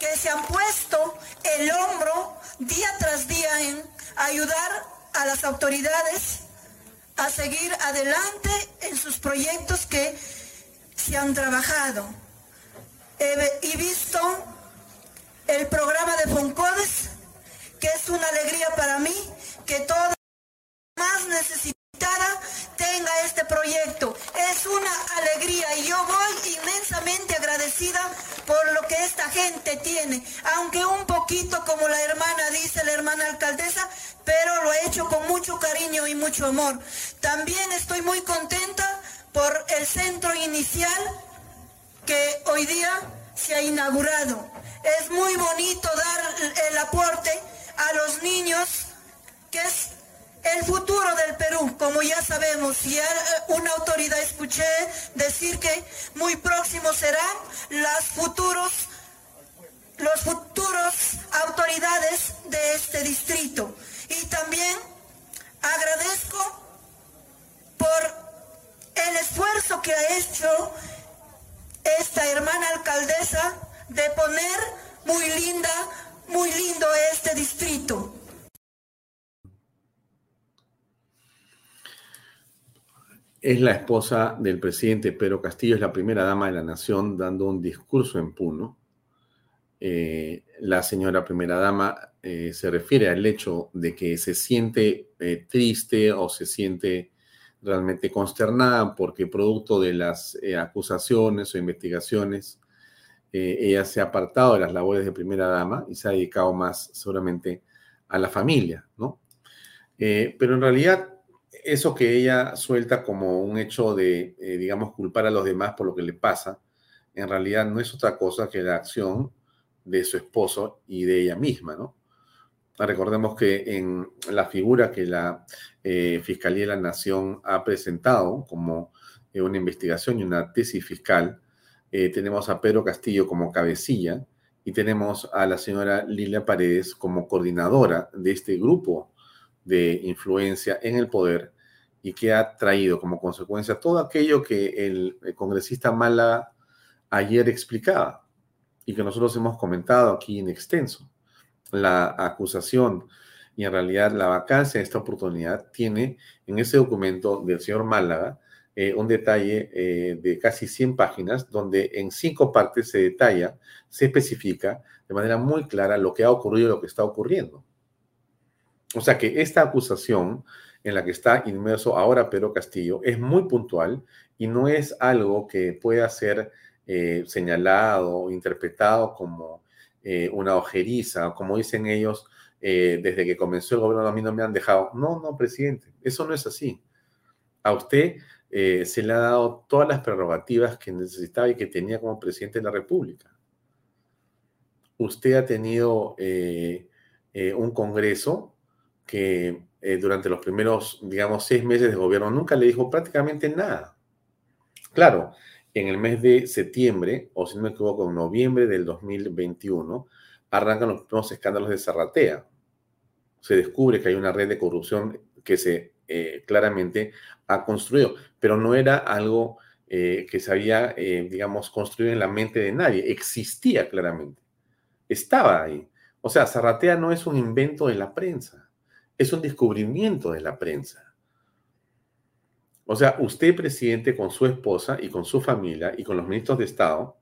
que se han puesto el hombro día tras día en ayudar a las autoridades a seguir adelante en sus proyectos que se han trabajado. He, visto el programa de Foncodes, que es una alegría para mí, que toda más necesitada tenga este proyecto. Es una alegría y yo voy inmensamente agradecida por lo que esta gente tiene, aunque un poquito como la hermana dice, la hermana alcaldesa, pero lo he hecho con mucho cariño y mucho amor. También estoy muy contenta por el centro inicial que hoy día se ha inaugurado. Es muy bonito dar el aporte a los niños, que es el futuro del Perú, como ya sabemos, ya una autoridad escuché decir que muy próximo serán las futuros, los futuros autoridades de este distrito. Y también agradezco por el esfuerzo que ha hecho esta hermana alcaldesa de poner muy linda, muy lindo este distrito. Es la esposa del presidente Pedro Castillo, es la primera dama de la nación dando un discurso en Puno. Eh, la señora primera dama eh, se refiere al hecho de que se siente eh, triste o se siente realmente consternada porque producto de las acusaciones o investigaciones, ella se ha apartado de las labores de primera dama y se ha dedicado más seguramente a la familia, ¿no? pero en realidad eso que ella suelta como un hecho de, eh, digamos, culpar a los demás por lo que le pasa, en realidad no es otra cosa que la acción de su esposo y de ella misma, ¿no? Recordemos que en la figura que la eh, Fiscalía de la Nación ha presentado como eh, una investigación y una tesis fiscal, tenemos a Pedro Castillo como cabecilla y tenemos a la señora Lilia Paredes como coordinadora de este grupo de influencia en el poder y que ha traído como consecuencia todo aquello que el, congresista Mala ayer explicaba y que nosotros hemos comentado aquí en extenso. La acusación y en realidad la vacancia de esta oportunidad tiene en ese documento del señor Málaga eh, un detalle eh, de casi 100 páginas donde en cinco partes se detalla, se especifica de manera muy clara lo que ha ocurrido y lo que está ocurriendo. O sea que esta acusación en la que está inmerso ahora Pedro Castillo es muy puntual y no es algo que pueda ser eh, señalado interpretado como eh, una ojeriza, como dicen ellos, eh, desde que comenzó el gobierno a mí no me han dejado. No, no, presidente, eso no es así. A usted se le ha dado todas las prerrogativas que necesitaba y que tenía como presidente de la República. Usted ha tenido un Congreso que eh, durante los primeros, digamos, seis meses de gobierno nunca le dijo prácticamente nada. Claro, en el mes de septiembre, o si no me equivoco, en noviembre del 2021, arrancan los primeros escándalos de Zarratea. Se descubre que hay una red de corrupción que se eh, claramente ha construido, pero no era algo eh, que se había, digamos, construido en la mente de nadie, existía claramente, estaba ahí. O sea, Zarratea no es un invento de la prensa es un descubrimiento de la prensa. O sea, usted, presidente, con su esposa y con su familia y con los ministros de Estado,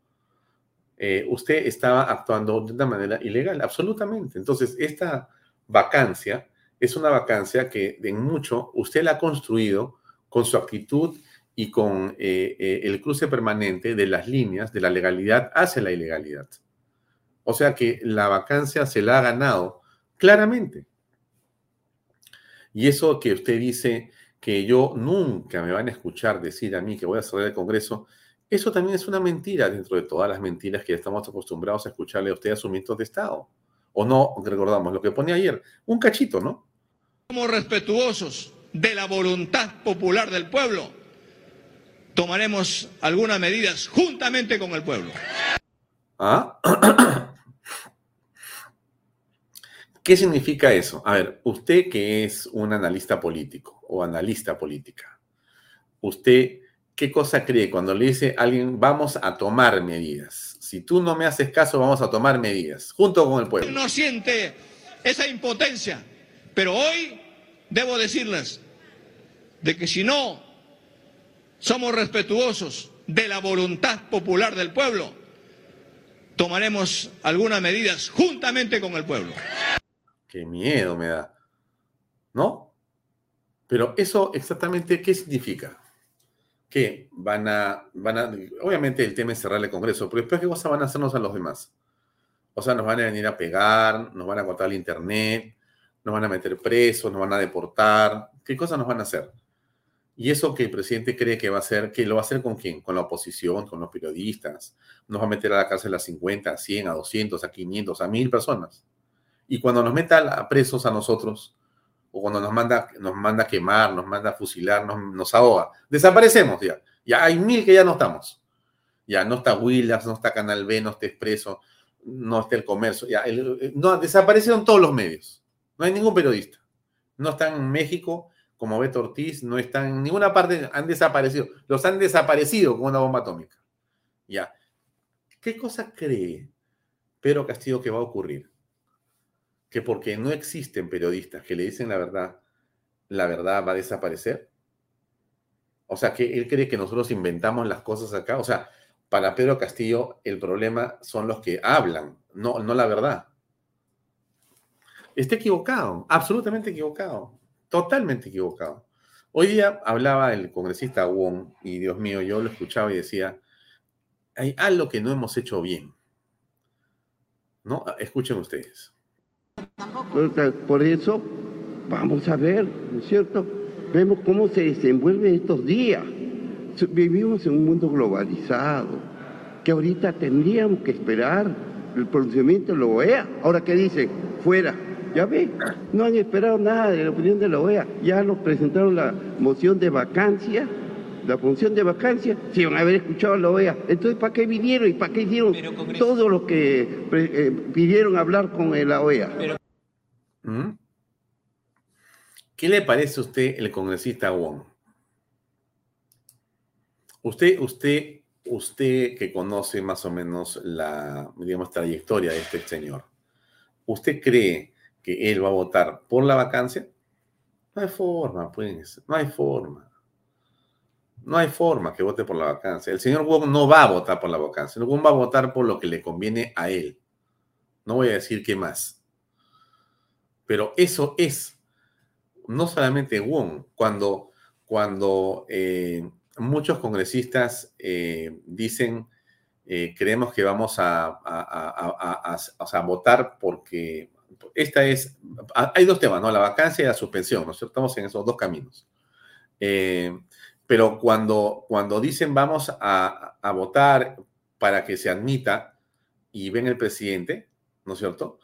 eh, usted estaba actuando de una manera ilegal, absolutamente. Entonces, esta vacancia es una vacancia que en mucho usted la ha construido con su actitud y con eh, eh, el cruce permanente de las líneas de la legalidad hacia la ilegalidad. O sea que la vacancia se la ha ganado claramente. Y eso que usted dice que yo nunca me van a escuchar decir a mí que voy a cerrar el Congreso, eso también es una mentira dentro de todas las mentiras que estamos acostumbrados a escucharle a usted a sus ministros de Estado. O no, recordamos lo que ponía ayer, un cachito, ¿no? Somos respetuosos de la voluntad popular del pueblo. Tomaremos algunas medidas juntamente con el pueblo. ¿Ah? ¿Qué significa eso? A ver, usted que es un analista político o analista política, ¿usted qué cosa cree cuando le dice a alguien vamos a tomar medidas? Si tú no me haces caso, vamos a tomar medidas, junto con el pueblo. No siente esa impotencia, pero hoy debo decirles de que si no somos respetuosos de la voluntad popular del pueblo, tomaremos algunas medidas juntamente con el pueblo. Qué miedo me da. ¿No? Pero eso exactamente, ¿qué significa? Que van a, van a, obviamente el tema es cerrar el Congreso, pero después qué cosa van a hacernos a los demás. O sea, nos van a venir a pegar, nos van a cortar el internet, nos van a meter presos, nos van a deportar. ¿Qué cosas nos van a hacer? Y eso que el presidente cree que va a hacer, que lo va a hacer con quién? Con la oposición, con los periodistas. Nos va a meter a la cárcel a 50, a 100, a 200, a 500, a 1000 personas. Y cuando nos meta a presos a nosotros, o cuando nos manda, nos manda a quemar, nos manda a fusilar, nos, nos ahoga, desaparecemos ya. Ya hay mil que ya no estamos. Ya no está Willas, no está Canal B, no está Expreso, no está el comercio. Ya, no, desaparecieron todos los medios. No hay ningún periodista. No están en México como Beto Ortiz, no están en ninguna parte, han desaparecido. Los han desaparecido con una bomba atómica. Ya. ¿Qué cosa cree Pedro Castillo que va a ocurrir? Que porque no existen periodistas que le dicen la verdad, la verdad va a desaparecer. O sea, que él cree que nosotros inventamos las cosas acá. O sea, para Pedro Castillo el problema son los que hablan, no, no la verdad. Está equivocado, absolutamente equivocado. Totalmente equivocado. Hoy día hablaba el congresista Wong y Dios mío, yo lo escuchaba y decía, hay algo que no hemos hecho bien. ¿No? Escuchen ustedes. Por eso, vamos a ver, ¿no es cierto? Vemos cómo se desenvuelve estos días. Vivimos en un mundo globalizado, que ahorita tendríamos que esperar el pronunciamiento de la OEA. Ahora, ¿qué dicen? Fuera. Ya ve, no han esperado nada de la opinión de la OEA. Ya nos presentaron la moción de vacancia, la función de vacancia, si van a haber escuchado a la OEA. Entonces, ¿para qué vinieron y para qué hicieron todo lo que eh, pidieron hablar con la OEA? ¿Mm? ¿Qué le parece a usted el congresista Wong? Usted, usted, usted que conoce más o menos la, digamos, trayectoria de este señor, ¿usted cree que él va a votar por la vacancia, no hay forma, pues, no hay forma. No hay forma que vote por la vacancia. El señor Wong no va a votar por la vacancia. Wong va a votar por lo que le conviene a él. No voy a decir qué más. Pero eso es, no solamente Wong, cuando, cuando eh, muchos congresistas eh, dicen, eh, creemos que vamos a, votar porque esta es, hay dos temas, ¿no? La vacancia y la suspensión, ¿no Estamos en esos dos caminos. Pero cuando, cuando dicen vamos a, votar para que se admita y ven el presidente, ¿no es cierto?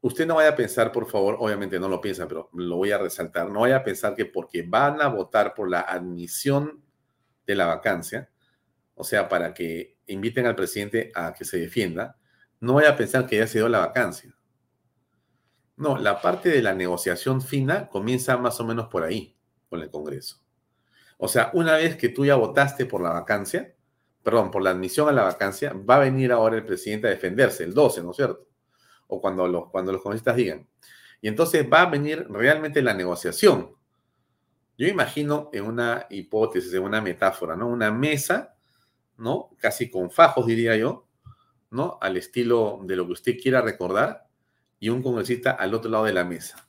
Usted no vaya a pensar, por favor, obviamente no lo piensa, pero lo voy a resaltar, no vaya a pensar que porque van a votar por la admisión de la vacancia, o sea, para que inviten al presidente a que se defienda, no vaya a pensar que ya se dio la vacancia. No, la parte de la negociación fina comienza más o menos por ahí, con el Congreso. O sea, una vez que tú ya votaste por la vacancia, perdón, por la admisión a la vacancia, va a venir ahora el presidente a defenderse, el 12, ¿no es cierto? O cuando los, cuando los congresistas digan. Y entonces va a venir realmente la negociación. Yo imagino en una hipótesis, en una metáfora, ¿no? Una mesa, ¿no? Casi con fajos, diría yo, ¿no? Al estilo de lo que usted quiera recordar, y un congresista al otro lado de la mesa.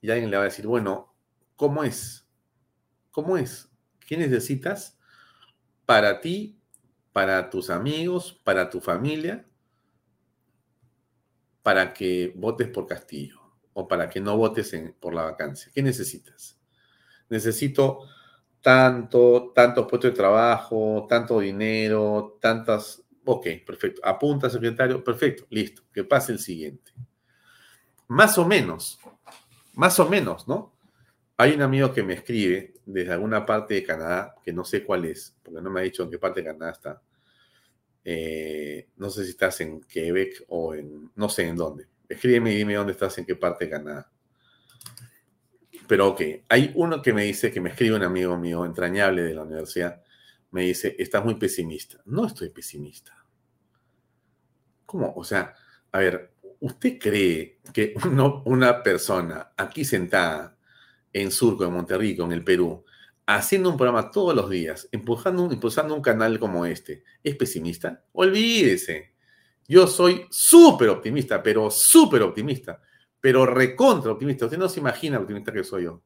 Y alguien le va a decir, bueno, ¿cómo es? ¿Cómo es? ¿Qué necesitas para ti, para tus amigos, para tu familia, para que votes por Castillo o para que no votes por la vacancia? ¿Qué necesitas? Necesito tanto, tantos puestos de trabajo, tanto dinero, tantas Ok, perfecto. Apunta, secretario. Perfecto, listo. Que pase el siguiente. Más o menos, más o menos, ¿no? Hay un amigo que me escribe desde alguna parte de Canadá, que no sé cuál es, porque no me ha dicho en qué parte de Canadá está. Eh, no sé si estás en Quebec o en, no sé en dónde. Escríbeme y dime dónde estás, en qué parte de Canadá. Pero ok, hay uno que me dice, que me escribe un amigo mío entrañable de la universidad, me dice, estás muy pesimista. No estoy pesimista. ¿Cómo? O sea, a ver, ¿usted cree que una persona aquí sentada en Surco, en Monterrico, en el Perú, haciendo un programa todos los días, impulsando, impulsando un canal como este, ¿es pesimista? Olvídese. Yo soy súper optimista, pero súper optimista, pero recontra optimista. Usted no se imagina lo optimista que soy yo.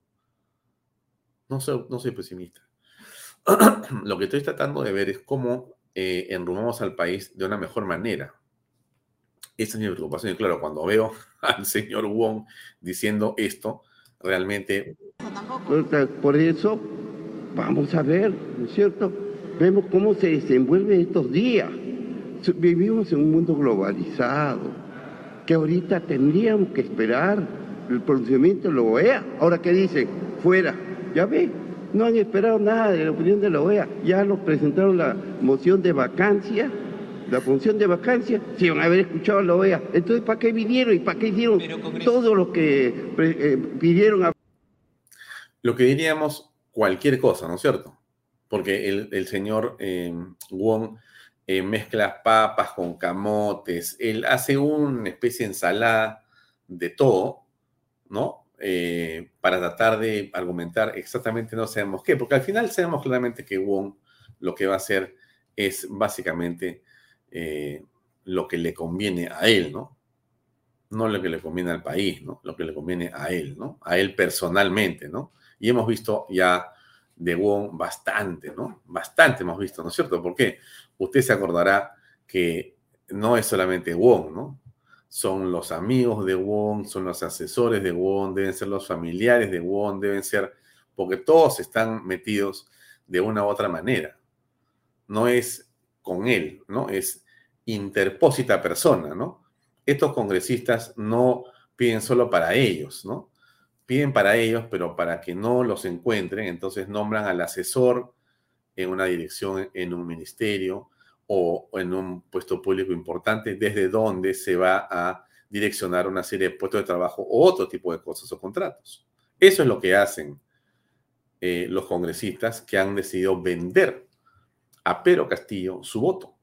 No soy, no soy pesimista. lo que estoy tratando de ver es cómo eh, enrumamos al país de una mejor manera. Esa es mi preocupación. Y claro, cuando veo al señor Wong diciendo esto, realmente... Por eso, vamos a ver, ¿no es cierto? Vemos cómo se desenvuelve estos días. Vivimos en un mundo globalizado, que ahorita tendríamos que esperar el pronunciamiento de la OEA. Ahora, ¿qué dicen? Fuera. Ya ve, no han esperado nada de la opinión de la OEA. Ya nos presentaron la moción de vacancia la función de vacancia, si van a haber escuchado a la OEA. Entonces, ¿para qué vinieron y para qué hicieron todo lo que eh, pidieron? A... Lo que diríamos cualquier cosa, ¿no es cierto? Porque el, señor eh, Wong eh, mezcla papas con camotes, él hace una especie de ensalada de todo, ¿no? para tratar de argumentar exactamente no sabemos qué, porque al final sabemos claramente que Wong lo que va a hacer es básicamente eh, lo que le conviene a él, ¿no? No lo que le conviene al país, ¿no? Lo que le conviene a él, ¿no? A él personalmente, ¿no? Y hemos visto ya de Wong bastante, ¿no? Bastante hemos visto, ¿no es cierto? Porque usted se acordará que no es solamente Wong, ¿no? Son los amigos de Wong, son los asesores de Wong, deben ser los familiares de Wong, deben ser, porque todos están metidos de una u otra manera. No es con él, ¿no? Es interpósita persona, ¿no? Estos congresistas no piden solo para ellos, ¿no? Piden para ellos, pero para que no los encuentren, entonces nombran al asesor en una dirección, en un ministerio o en un puesto público importante, desde donde se va a direccionar una serie de puestos de trabajo o otro tipo de cosas o contratos. Eso es lo que hacen eh, los congresistas que han decidido vender a Pedro Castillo su voto.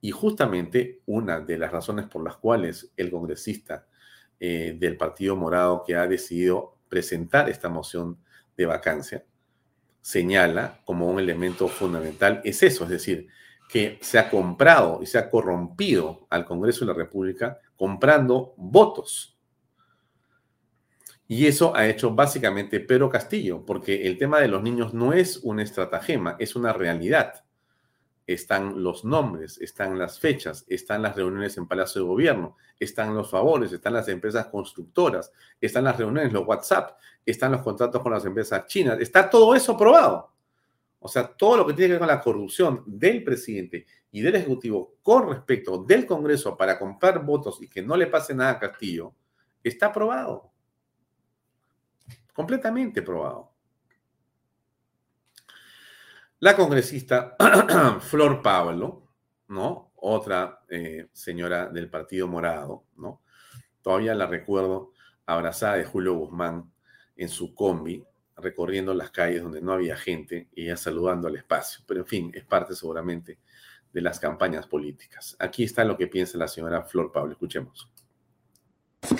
Y justamente una de las razones por las cuales el congresista eh, del Partido Morado que ha decidido presentar esta moción de vacancia señala como un elemento fundamental es eso, es decir, que se ha comprado y se ha corrompido al Congreso de la República comprando votos. Y eso ha hecho básicamente Pedro Castillo, porque el tema de los niños no es un estratagema, es una realidad están los nombres, están las fechas, están las reuniones en Palacio de Gobierno, están los favores, están las empresas constructoras, están las reuniones, los WhatsApp, están los contratos con las empresas chinas, está todo eso probado. O sea, todo lo que tiene que ver con la corrupción del presidente y del Ejecutivo con respecto del Congreso para comprar votos y que no le pase nada a Castillo, está probado. Completamente probado. La congresista Flor Pablo, ¿no? Otra eh, señora del Partido Morado, ¿no? Todavía la recuerdo abrazada de Julio Guzmán en su combi, recorriendo las calles donde no había gente y ella saludando al espacio. Pero en fin, es parte seguramente de las campañas políticas. Aquí está lo que piensa la señora Flor Pablo. Escuchemos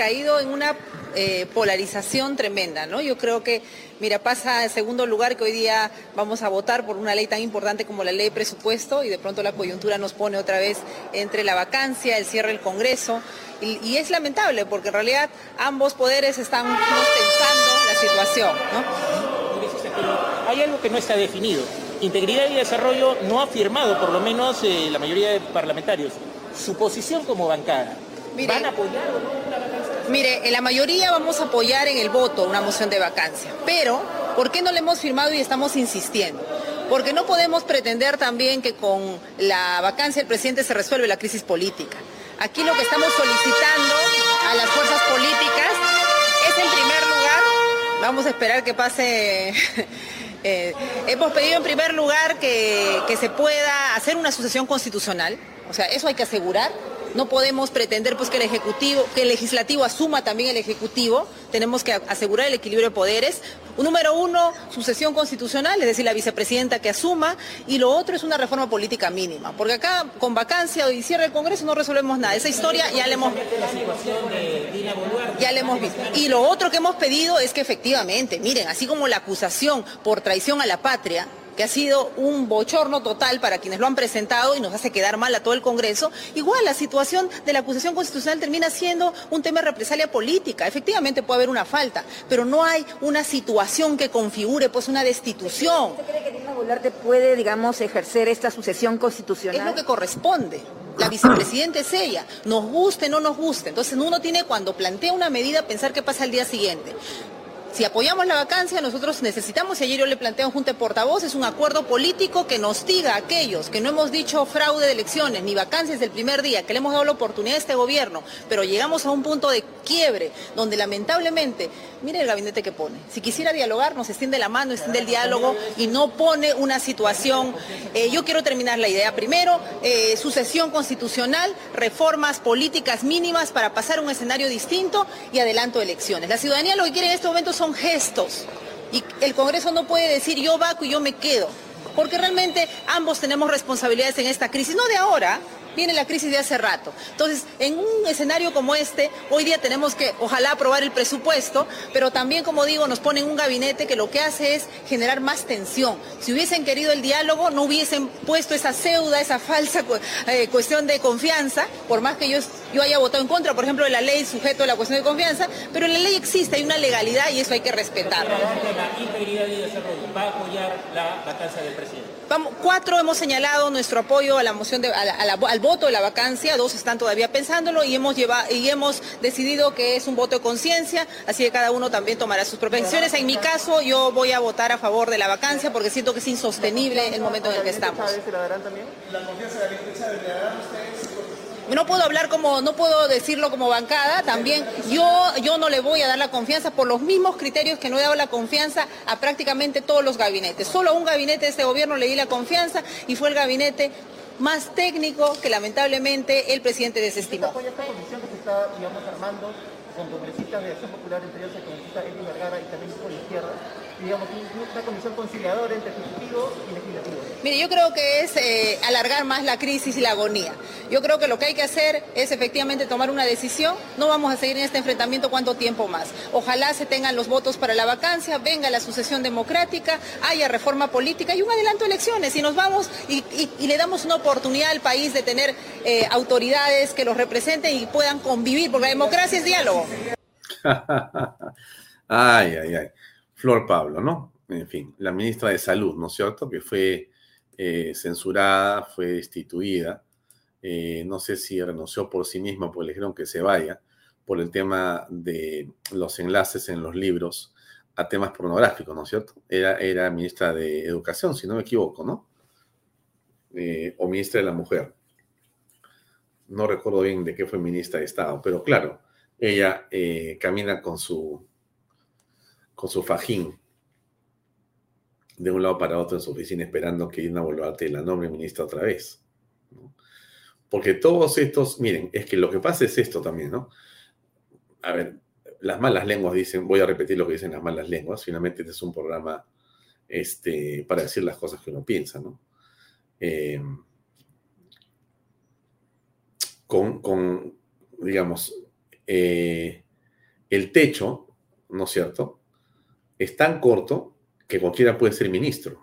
caído en una eh, polarización tremenda, ¿no? Yo creo que, mira, pasa en segundo lugar que hoy día vamos a votar por una ley tan importante como la ley de presupuesto y de pronto la coyuntura nos pone otra vez entre la vacancia, el cierre del Congreso y, es lamentable porque en realidad ambos poderes están pensando la situación, ¿no? Hay algo que no está definido. Integridad y Desarrollo no ha firmado, por lo menos eh, la mayoría de parlamentarios, su posición como bancada. ¿Van a apoyar o no? Mire, en la mayoría vamos a apoyar en el voto una moción de vacancia, pero ¿por qué no le hemos firmado y estamos insistiendo? Porque no podemos pretender también que con la vacancia del presidente se resuelve la crisis política. Aquí lo que estamos solicitando a las fuerzas políticas es en primer lugar, vamos a esperar que pase eh, hemos pedido en primer lugar que, se pueda hacer una sucesión constitucional, O sea, eso hay que asegurar. No podemos pretender pues que el ejecutivo, que el legislativo asuma también el ejecutivo. Tenemos que asegurar el equilibrio de poderes. Número uno, sucesión constitucional, es decir, la vicepresidenta que asuma, y lo otro es una reforma política mínima, porque acá con vacancia y cierre del Congreso no resolvemos nada. Esa historia ya la hemos, ya le hemos visto. Y lo otro que hemos pedido es que efectivamente, miren, así como la acusación por traición a la patria, que ha sido un bochorno total para quienes lo han presentado y nos hace quedar mal a todo el Congreso, igual la situación de la acusación constitucional termina siendo un tema de represalia política. Efectivamente puede haber una falta, pero no hay una situación que configure pues una destitución. ¿Usted cree que Dina Boluarte puede, digamos, ejercer esta sucesión constitucional? Es lo que corresponde. La vicepresidenta es ella, nos guste, no nos guste. Entonces uno tiene cuando plantea una medida pensar qué pasa al día siguiente. Si apoyamos la vacancia, nosotros necesitamos, y ayer yo le planteo a Junta de Portavoces, un acuerdo político que nos diga a aquellos que no hemos dicho fraude de elecciones ni vacancias del primer día, que le hemos dado la oportunidad a este gobierno, pero llegamos a un punto de quiebre donde lamentablemente, mire el gabinete que pone, si quisiera dialogar, nos extiende la mano, extiende el diálogo y no pone una situación. Eh, yo quiero terminar la idea. Primero, eh, sucesión constitucional, reformas políticas mínimas para pasar a un escenario distinto y adelanto de elecciones. La ciudadanía lo que quiere en este momento son gestos. Y el Congreso no puede decir yo vaco y yo me quedo. Porque realmente ambos tenemos responsabilidades en esta crisis, no de ahora, viene la crisis de hace rato. Entonces, en un escenario como este, hoy día tenemos que, ojalá, aprobar el presupuesto, pero también, como digo, nos ponen un gabinete que lo que hace es generar más tensión. Si hubiesen querido el diálogo, no hubiesen puesto esa pseuda, esa falsa eh, cuestión de confianza, por más que yo, haya votado en contra, por ejemplo, de la ley sujeto a la cuestión de confianza, pero la ley existe, hay una legalidad y eso hay que respetarlo. ¿Va a apoyar la vacancia del presidente? Cuatro hemos señalado nuestro apoyo a la moción de, a al voto de la vacancia, dos están todavía pensándolo y hemos llevado, y hemos decidido que es un voto de conciencia, así que cada uno también tomará sus propias decisiones. En mi caso, yo voy a votar a favor de la vacancia porque siento que es insostenible el momento en el que estamos. ¿La confianza de la Chávez le darán ustedes? No puedo hablar como, no puedo decirlo como bancada, también yo, yo no le voy a dar la confianza por los mismos criterios que no he dado la confianza a prácticamente todos los gabinetes. Solo a un gabinete de este gobierno le di la confianza y fue el gabinete más técnico que lamentablemente el presidente desestimó. Digamos, una comisión conciliadora entre ejecutivo y legislativo? Mire, yo creo que es eh, alargar más la crisis y la agonía. Yo creo que lo que hay que hacer es efectivamente tomar una decisión. No vamos a seguir en este enfrentamiento cuánto tiempo más. Ojalá se tengan los votos para la vacancia, venga la sucesión democrática, haya reforma política y un adelanto de elecciones. Y nos vamos y, y, y le damos una oportunidad al país de tener eh, autoridades que los representen y puedan convivir, porque la democracia es diálogo. ay, ay, ay. Flor Pablo, ¿no? En fin, la ministra de Salud, ¿no es cierto? Que fue eh, censurada, fue destituida. Eh, no sé si renunció por sí misma, porque le dijeron que se vaya, por el tema de los enlaces en los libros a temas pornográficos, ¿no es cierto? Era, ministra de Educación, si no me equivoco, ¿no? Eh, o ministra de la Mujer. No recuerdo bien de qué fue ministra de Estado, pero claro, ella camina con su con su fajín de un lado para otro en su oficina esperando que Dina Boluarte la nombre ministra otra vez. Porque todos estos, miren, es que lo que pasa es esto también, ¿no? A ver, las malas lenguas dicen, voy a repetir lo que dicen las malas lenguas, finalmente este es un programa este, para decir las cosas que uno piensa, ¿no? Eh, con, con, digamos, eh, el techo, ¿no es cierto? Es tan corto que cualquiera puede ser ministro.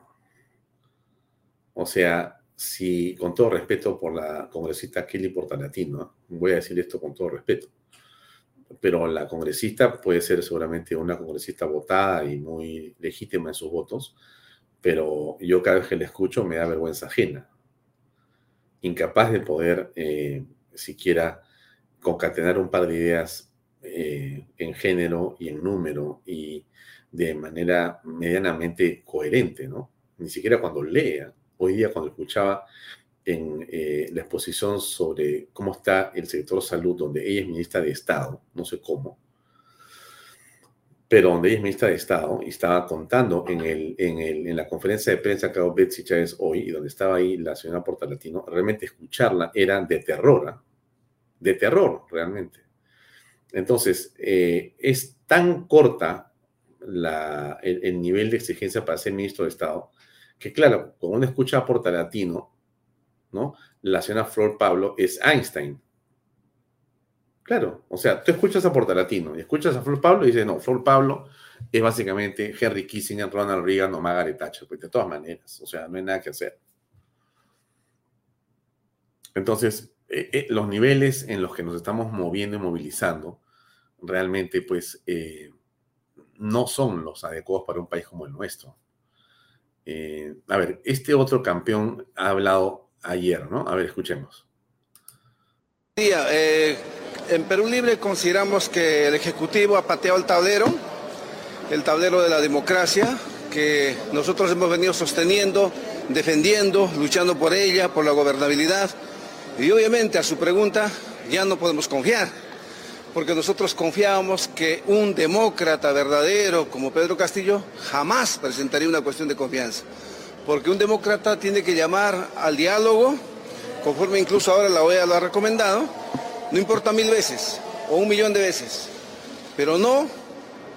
O sea, si, con todo respeto por la congresista Kelly Portalatino, voy a decir esto con todo respeto, pero la congresista puede ser seguramente una congresista votada y muy legítima en sus votos, pero yo cada vez que la escucho me da vergüenza ajena, incapaz de poder eh, siquiera concatenar un par de ideas eh, en género y en número y de manera medianamente coherente, ¿no? Ni siquiera cuando lea. Hoy día cuando escuchaba en eh, la exposición sobre cómo está el sector salud, donde ella es ministra de Estado, no sé cómo, pero donde ella es ministra de Estado y estaba contando en, el, en, el, en la conferencia de prensa que hago Betsy Chávez hoy y donde estaba ahí la señora Portalatino, realmente escucharla era de terror, ¿ah? de terror realmente. Entonces, eh, es tan corta la, el, nivel de exigencia para ser ministro de Estado que, claro, cuando uno escucha a Portalatino, ¿no? La señora Flor Pablo es Einstein. Claro, o sea, tú escuchas a Portalatino y escuchas a Flor Pablo y dices, no, Flor Pablo es básicamente Henry Kissinger, Ronald Reagan o Margaret Thatcher, pues de todas maneras, o sea, no hay nada que hacer. Entonces, eh, eh, los niveles en los que nos estamos moviendo y movilizando realmente, pues, eh, no son los adecuados para un país como el nuestro. a ver, este otro campeón ha hablado ayer, ¿no? A ver, escuchemos. Día, en Perú Libre consideramos que el Ejecutivo ha pateado el tablero, el tablero de la democracia, que nosotros hemos venido sosteniendo, defendiendo, luchando por ella, por la gobernabilidad. Y obviamente a su pregunta ya no podemos confiar, porque nosotros confiábamos que un demócrata verdadero como Pedro Castillo jamás presentaría una cuestión de confianza, porque un demócrata tiene que llamar al diálogo, conforme incluso ahora la OEA lo ha recomendado, no importa mil veces o un millón de veces, pero no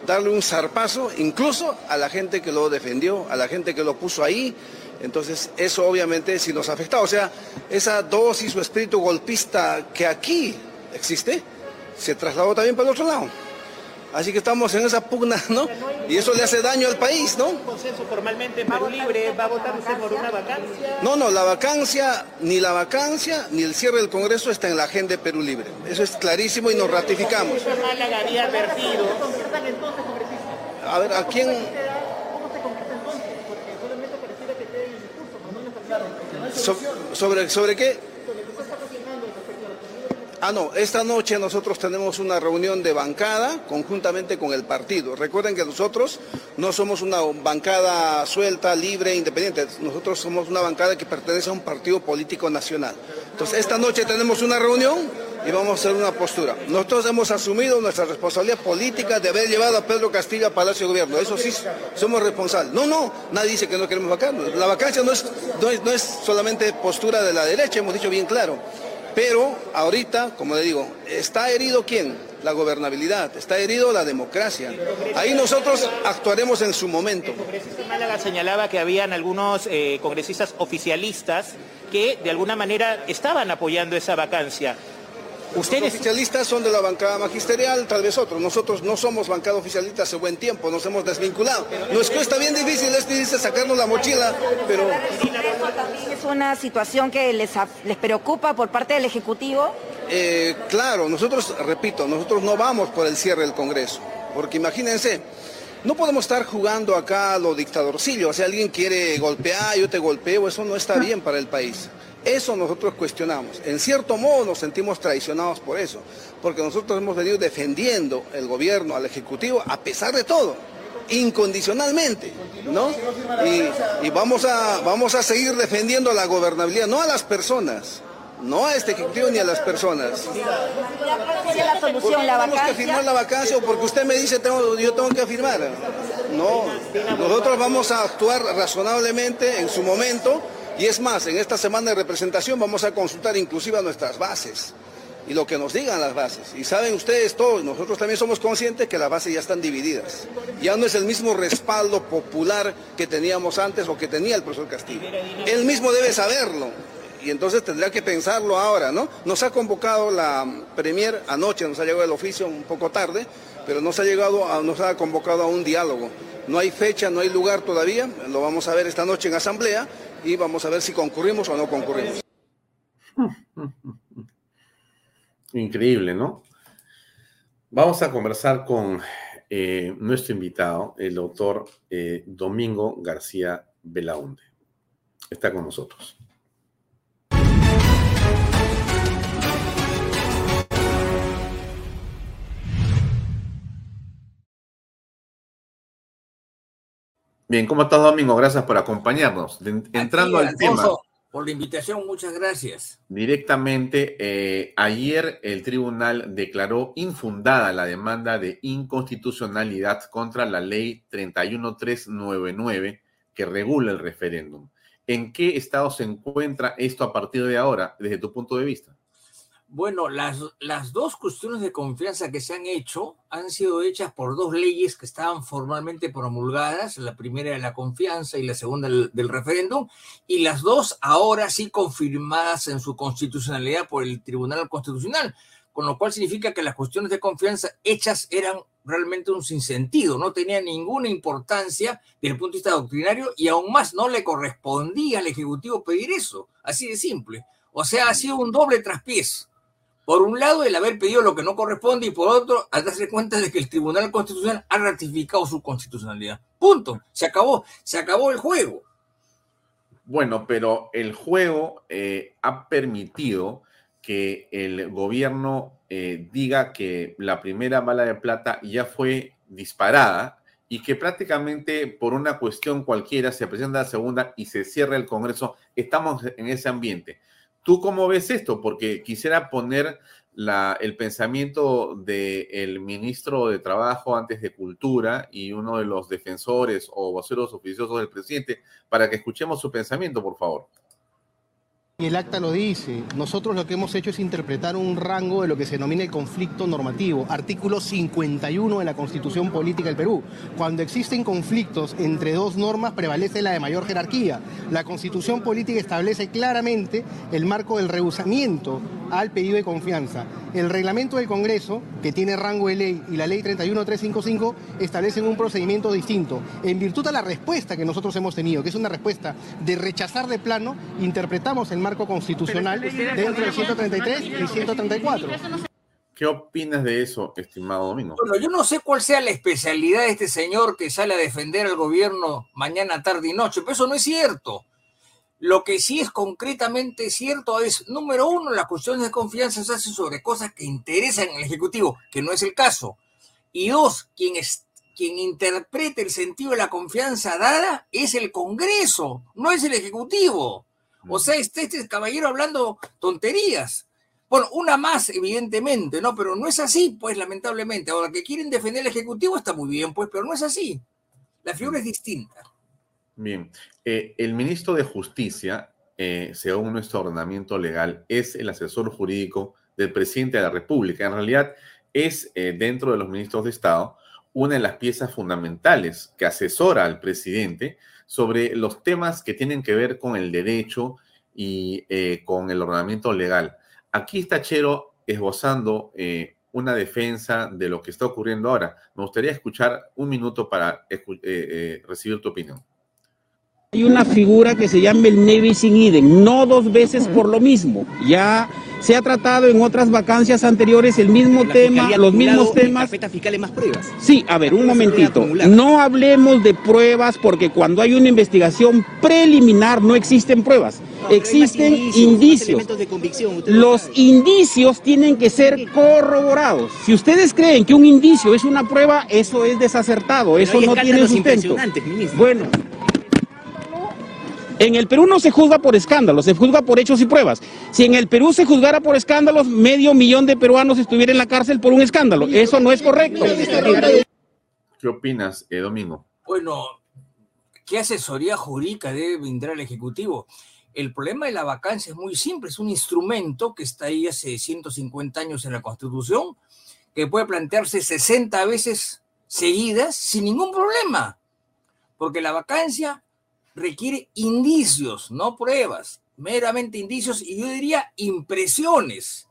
darle un zarpazo incluso a la gente que lo defendió, a la gente que lo puso ahí. Entonces eso obviamente sí nos ha afectado. O sea, esa dosis o espíritu golpista que aquí existe, se trasladó también para el otro lado. Así que estamos en esa pugna, ¿no? Y eso le hace daño al país, ¿no? consenso formalmente en Perú Libre? ¿Va a votar usted por una vacancia? No, no, la vacancia, ni la vacancia, ni el cierre del Congreso está en la agenda de Perú Libre. Eso es clarísimo y nos ratificamos. Málaga había advertido. A ver, ¿a quién? ¿Sobre, sobre qué? Ah, no, esta noche nosotros tenemos una reunión de bancada conjuntamente con el partido. Recuerden que nosotros no somos una bancada suelta, libre, independiente. Nosotros somos una bancada que pertenece a un partido político nacional. Entonces, esta noche tenemos una reunión y vamos a hacer una postura. Nosotros hemos asumido nuestra responsabilidad política de haber llevado a Pedro Castillo a Palacio de Gobierno. Eso sí, somos responsables. No, no, nadie dice que no queremos vacancia. La vacancia no es, no es solamente postura de la derecha, hemos dicho bien claro. Pero ahorita, como le digo, ¿está herido quién? La gobernabilidad, está herido la democracia. Ahí nosotros actuaremos en su momento. El congresista Málaga señalaba que habían algunos eh, congresistas oficialistas que de alguna manera estaban apoyando esa vacancia. Ustedes... Los oficialistas son de la bancada magisterial, tal vez otros. Nosotros no somos bancada oficialista hace buen tiempo, nos hemos desvinculado. Nos cuesta bien difícil, este dice sacarnos la mochila, pero... ¿También es una situación que les, les preocupa por parte del Ejecutivo? Eh, claro, nosotros, repito, nosotros no vamos por el cierre del Congreso, porque imagínense, no podemos estar jugando acá a lo dictadorcillo, o sea, alguien quiere golpear, yo te golpeo, eso no está bien para el país. Eso nosotros cuestionamos. En cierto modo nos sentimos traicionados por eso, porque nosotros hemos venido defendiendo el gobierno al Ejecutivo a pesar de todo, incondicionalmente, ¿no? Y, vamos, a, vamos a seguir defendiendo la gobernabilidad, no a las personas, no a este Ejecutivo ni a las personas. la solución, la Tenemos que firmar la vacancia o porque usted me dice tengo, yo tengo que firmar. No, nosotros vamos a actuar razonablemente en su momento y es más, en esta semana de representación vamos a consultar inclusive a nuestras bases y lo que nos digan las bases. Y saben ustedes todos, nosotros también somos conscientes que las bases ya están divididas. Ya no es el mismo respaldo popular que teníamos antes o que tenía el profesor Castillo. Él mismo debe saberlo. Y entonces tendrá que pensarlo ahora, ¿no? Nos ha convocado la Premier anoche, nos ha llegado el oficio un poco tarde, pero nos ha llegado, nos ha convocado a un diálogo. No hay fecha, no hay lugar todavía, lo vamos a ver esta noche en asamblea, y vamos a ver si concurrimos o no concurrimos. Increíble, ¿no? Vamos a conversar con eh, nuestro invitado, el doctor eh, Domingo García Belaunde. Está con nosotros. Bien, ¿cómo estás, Domingo? Gracias por acompañarnos. entrando al tema. Por la invitación, muchas gracias. Directamente, eh, ayer el tribunal declaró infundada la demanda de inconstitucionalidad contra la ley 31399 que regula el referéndum. ¿En qué estado se encuentra esto a partir de ahora, desde tu punto de vista? Bueno, las, las dos cuestiones de confianza que se han hecho han sido hechas por dos leyes que estaban formalmente promulgadas, la primera de la confianza y la segunda del, referéndum, y las dos ahora sí confirmadas en su constitucionalidad por el Tribunal Constitucional, con lo cual significa que las cuestiones de confianza hechas eran realmente un sinsentido, no tenía ninguna importancia desde el punto de vista doctrinario y aún más no le correspondía al Ejecutivo pedir eso, así de simple. O sea, ha sido un doble traspiés por un lado, el haber pedido lo que no corresponde y por otro, al darse cuenta de que el Tribunal Constitucional ha ratificado su constitucionalidad. Punto. Se acabó. Se acabó el juego. Bueno, pero el juego eh, ha permitido que el gobierno eh, diga que la primera bala de plata ya fue disparada y que prácticamente por una cuestión cualquiera se presenta la segunda y se cierra el Congreso. Estamos en ese ambiente. ¿Tú cómo ves esto? Porque quisiera poner el pensamiento del ministro de Trabajo antes de Cultura y uno de los defensores o voceros oficiosos del presidente para que escuchemos su pensamiento, por favor. Y el acta lo dice. Nosotros lo que hemos hecho es interpretar un rango de lo que se denomina el conflicto normativo, artículo 51 de la Constitución Política del Perú. Cuando existen conflictos entre dos normas prevalece la de mayor jerarquía. La Constitución Política establece claramente el marco del rehusamiento al pedido de confianza. El reglamento del Congreso, que tiene rango de ley, y la ley 31355 establecen un procedimiento distinto. En virtud de la respuesta que nosotros hemos tenido, que es una respuesta de rechazar de plano, interpretamos el marco constitucional dentro del 133 y 134. ¿Qué opinas de eso, estimado Domingo? Bueno, yo no sé cuál sea la especialidad de este señor que sale a defender al gobierno mañana, tarde y noche, pero eso no es cierto. Lo que sí es concretamente cierto es, número uno, las cuestiones de confianza se hacen sobre cosas que interesan al Ejecutivo, que no es el caso. Y dos, quien, es, quien interprete el sentido de la confianza dada es el Congreso, no es el Ejecutivo. O sea, este, este caballero hablando tonterías. Bueno, una más, evidentemente, ¿no? Pero no es así, pues, lamentablemente. Ahora, que quieren defender el Ejecutivo está muy bien, pues, pero no es así. La figura es distinta. Bien, eh, el ministro de Justicia, eh, según nuestro ordenamiento legal, es el asesor jurídico del presidente de la República. En realidad, es eh, dentro de los ministros de Estado una de las piezas fundamentales que asesora al presidente sobre los temas que tienen que ver con el derecho y con el ordenamiento legal. Aquí está Chero esbozando una defensa de lo que está ocurriendo ahora. Me gustaría escuchar un minuto para recibir tu opinión. Hay una figura que se llama el Nevi sin idem, no dos veces por lo mismo. Ya se ha tratado en otras vacancias anteriores el mismo tema, los mismos temas. fiscales más pruebas. Sí, a ver, un momentito. No hablemos de pruebas porque cuando hay una investigación preliminar no existen pruebas. existen indicios. Los indicios tienen que ser corroborados. Si ustedes creen que un indicio es una prueba, eso es desacertado, eso no tiene sustento. Bueno, en el Perú no se juzga por escándalos, se juzga por hechos y pruebas. Si en el Perú se juzgara por escándalos, medio millón de peruanos estuvieran en la cárcel por un escándalo. Eso no es correcto. ¿Qué opinas, eh, Domingo? Bueno, ¿qué asesoría jurídica debe brindar el Ejecutivo? El problema de la vacancia es muy simple, es un instrumento que está ahí hace 150 años en la Constitución, que puede plantearse 60 veces seguidas sin ningún problema, porque la vacancia requiere indicios, no pruebas, meramente indicios y yo diría impresiones,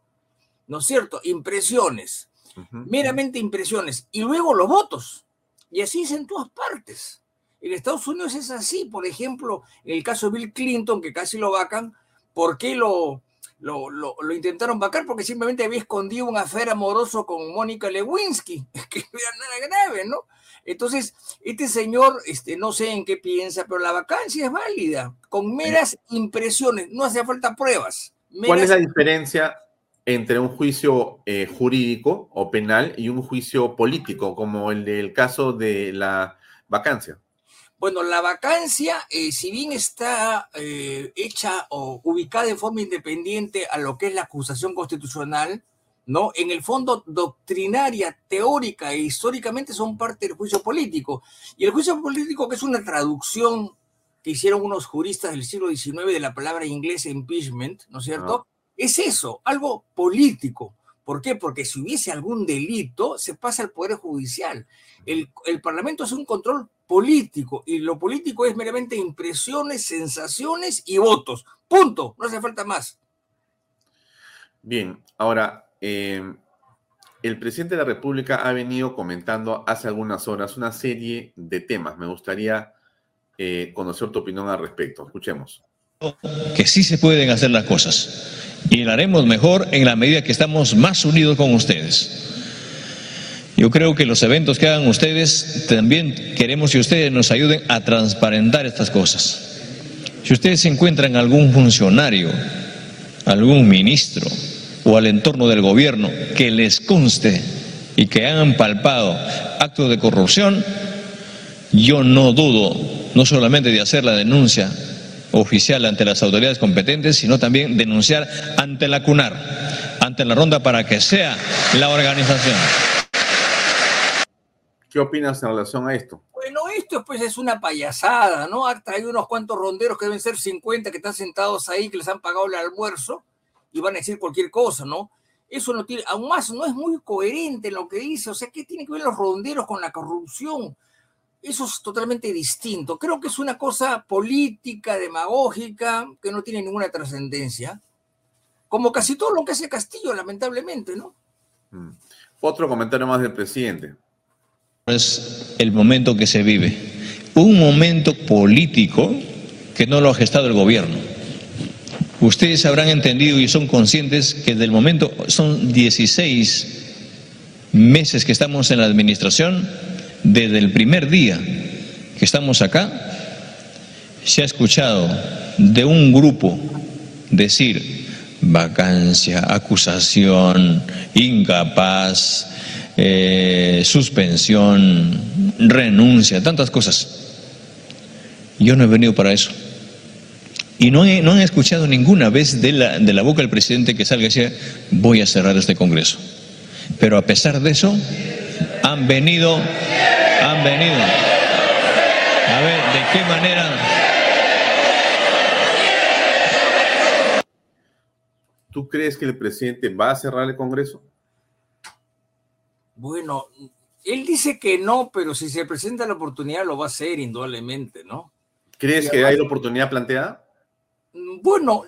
¿no es cierto? Impresiones, meramente impresiones y luego los votos. Y así es en todas partes. En Estados Unidos es así, por ejemplo, en el caso de Bill Clinton, que casi lo vacan, ¿por qué lo, lo, lo, intentaron vacar? Porque simplemente había escondido un afer amoroso con Mónica Lewinsky, que no era nada grave, ¿no? Entonces, este señor, este, no sé en qué piensa, pero la vacancia es válida, con meras impresiones, no hace falta pruebas. ¿Cuál es la diferencia entre un juicio eh, jurídico o penal y un juicio político, como el del caso de la vacancia? Bueno, la vacancia, eh, si bien está eh, hecha o ubicada de forma independiente a lo que es la acusación constitucional, ¿no? En el fondo, doctrinaria, teórica e históricamente son parte del juicio político. Y el juicio político, que es una traducción que hicieron unos juristas del siglo XIX de la palabra inglesa impeachment, ¿no es cierto? Es eso, algo político. ¿Por qué? Porque si hubiese algún delito, se pasa al Poder Judicial. El, el Parlamento es un control político y lo político es meramente impresiones, sensaciones y votos. Punto, no hace falta más. Bien, ahora, eh, el presidente de la República ha venido comentando hace algunas horas una serie de temas. Me gustaría eh, conocer tu opinión al respecto. Escuchemos. Que sí se pueden hacer las cosas y lo haremos mejor en la medida que estamos más unidos con ustedes. Yo creo que los eventos que hagan ustedes, también queremos que ustedes nos ayuden a transparentar estas cosas. Si ustedes encuentran algún funcionario, algún ministro, o al entorno del gobierno que les conste y que hayan palpado actos de corrupción, yo no dudo no solamente de hacer la denuncia oficial ante las autoridades competentes, sino también denunciar ante la CUNAR, ante la ronda para que sea la organización. ¿Qué opinas en relación a esto? Bueno, esto pues es una payasada, ¿no? Ha traído unos cuantos ronderos que deben ser 50 que están sentados ahí, que les han pagado el almuerzo y van a decir cualquier cosa, ¿no? Eso no tiene, aún más no es muy coherente en lo que dice, o sea, ¿qué tiene que ver los ronderos con la corrupción? Eso es totalmente distinto. Creo que es una cosa política, demagógica, que no tiene ninguna trascendencia, como casi todo lo que hace Castillo, lamentablemente, ¿no? Mm. Otro comentario más del presidente. Es el momento que se vive. Un momento político que no lo ha gestado el gobierno Ustedes habrán entendido y son conscientes que del momento son 16 meses que estamos en la administración, desde el primer día que estamos acá, se ha escuchado de un grupo decir vacancia, acusación, incapaz, eh, suspensión, renuncia, tantas cosas. Yo no he venido para eso. Y no, no han escuchado ninguna vez de la, de la boca del presidente que salga y decir, voy a cerrar este Congreso. Pero a pesar de eso, han venido, han venido. A ver, ¿de qué manera? ¿Tú crees que el presidente va a cerrar el Congreso? Bueno, él dice que no, pero si se presenta la oportunidad lo va a hacer indudablemente, ¿no? ¿Crees que hay la oportunidad planteada? Bueno,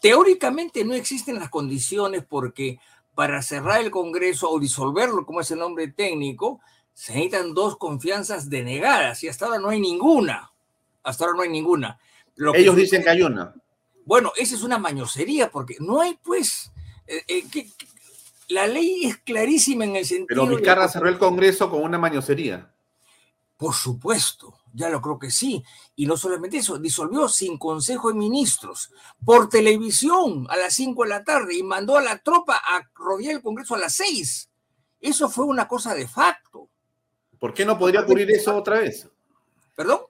teóricamente no existen las condiciones porque para cerrar el Congreso o disolverlo, como es el nombre técnico, se necesitan dos confianzas denegadas y hasta ahora no hay ninguna. Hasta ahora no hay ninguna. Ellos dicen que hay una. Bueno, esa es una mañosería porque no hay pues... Eh, eh, la ley es clarísima en el sentido... Pero Vizcarra cerró el Congreso con una mañosería. Por supuesto, ya lo creo que sí. Y no solamente eso, disolvió sin consejo de ministros, por televisión a las 5 de la tarde y mandó a la tropa a rodear el Congreso a las 6. Eso fue una cosa de facto. ¿Por qué no podría ocurrir eso otra vez? ¿Perdón?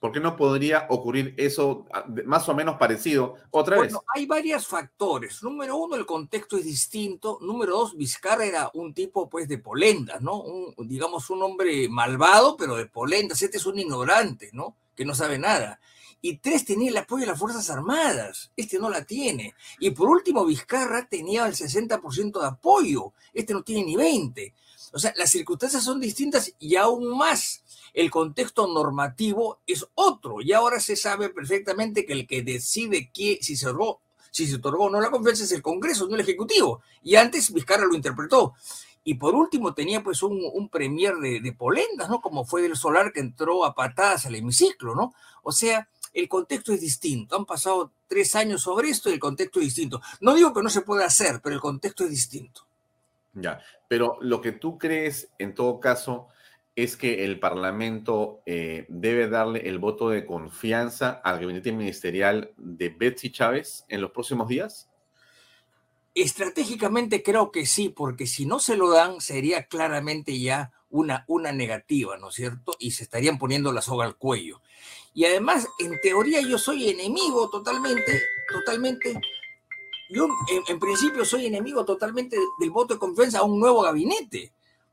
¿Por qué no podría ocurrir eso ah, más o menos parecido otra vez? Bueno, hay varios factores. Número uno, el contexto es distinto. Número dos, Vizcarra era un tipo pues de polendas, ¿no? digamos un hombre malvado, pero de polendas. Este es un ignorante, ¿no? Que no sabe nada. Y tres, tenía el apoyo de las Fuerzas Armadas. Este no la tiene. Y por último, Vizcarra tenía el 60% de apoyo. Este no tiene ni 20. O sea, las circunstancias son distintas y aún más el contexto normativo es otro y ahora se sabe perfectamente que el que decide si se otorgó, si se otorgó o no la confianza es el Congreso, no el Ejecutivo. Y antes Vizcarra lo interpretó. Y por último tenía pues un, premier de, de, polendas, ¿no? Como fue del Solar que entró a patadas al hemiciclo, ¿no? O sea, el contexto es distinto. Han pasado tres años sobre esto y el contexto es distinto. No digo que no se pueda hacer, pero el contexto es distinto. Ya, pero lo que tú crees, en todo caso, es que el Parlamento eh, debe darle el voto de confianza al gabinete ministerial de Betsy Chávez en los próximos días? Estratégicamente creo que sí, porque si no se lo dan sería claramente ya una, una negativa, ¿no es cierto? Y se estarían poniendo la soga al cuello. Y además, en teoría, yo soy enemigo totalmente, totalmente. Yo, en, principio, soy enemigo totalmente del voto de confianza a un nuevo gabinete,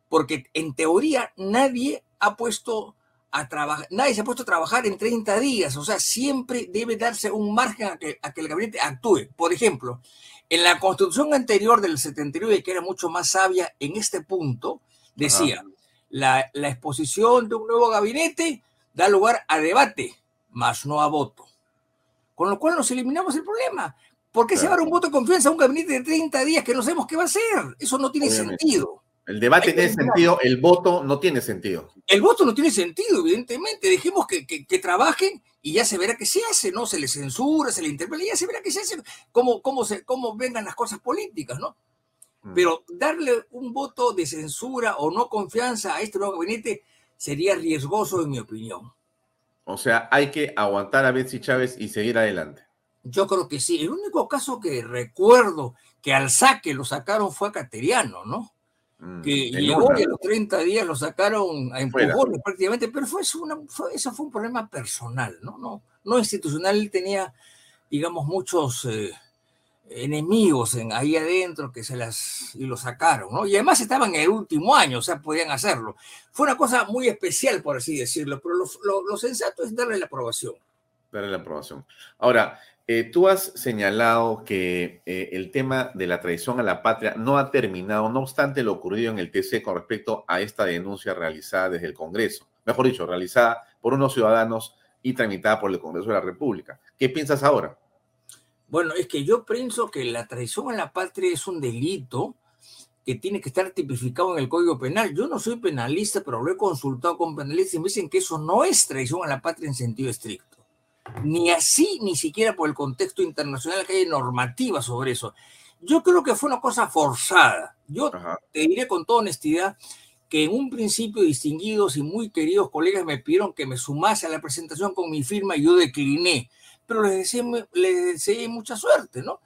porque en teoría nadie ha puesto a trabajar, nadie se ha puesto a trabajar en 30 días, o sea, siempre debe darse un margen a que, a que el gabinete actúe. Por ejemplo, en la constitución anterior del 79, que era mucho más sabia en este punto, decía, la, la, exposición de un nuevo gabinete da lugar a debate, más no a voto. Con lo cual nos eliminamos el problema. ¿Por qué se va a dar un voto de confianza a un gabinete de 30 días que no sabemos qué va a hacer? Eso no tiene sentido. El debate tiene sentido, el voto no tiene sentido. El voto no tiene sentido, evidentemente. Dejemos que, que, trabajen y ya se verá qué se hace, ¿no? Se les censura, se les interpela, y ya se verá qué se hace, cómo, cómo, se, cómo vengan las cosas políticas, ¿no? Mm. Pero darle un voto de censura o no confianza a este nuevo gabinete sería riesgoso, en mi opinión. O sea, hay que aguantar a Betsy Chávez y seguir adelante. Yo creo que sí. El único caso que recuerdo que al saque lo sacaron fue a Cateriano, ¿no? Mm, que llegó y a los 30 días lo sacaron a empujones prácticamente, pero fue eso, fue, eso fue un problema personal, ¿no? No, no institucional, él tenía, digamos, muchos eh, enemigos en, ahí adentro que se las, y lo sacaron, ¿no? Y además estaban en el último año, o sea, podían hacerlo. Fue una cosa muy especial, por así decirlo, pero lo, lo sensato es darle la aprobación. Darle la aprobación. Ahora, eh, tú has señalado que eh, el tema de la traición a la patria no ha terminado, no obstante lo ocurrido en el TC con respecto a esta denuncia realizada desde el Congreso, mejor dicho, realizada por unos ciudadanos y tramitada por el Congreso de la República. ¿Qué piensas ahora? Bueno, es que yo pienso que la traición a la patria es un delito que tiene que estar tipificado en el Código Penal. Yo no soy penalista, pero lo he consultado con penalistas y me dicen que eso no es traición a la patria en sentido estricto ni así, ni siquiera por el contexto internacional que hay normativa sobre eso. Yo creo que fue una cosa forzada. Yo te diré con toda honestidad que en un principio distinguidos y muy queridos colegas me pidieron que me sumase a la presentación con mi firma y yo decliné, pero les deseé, les deseé mucha suerte, ¿no?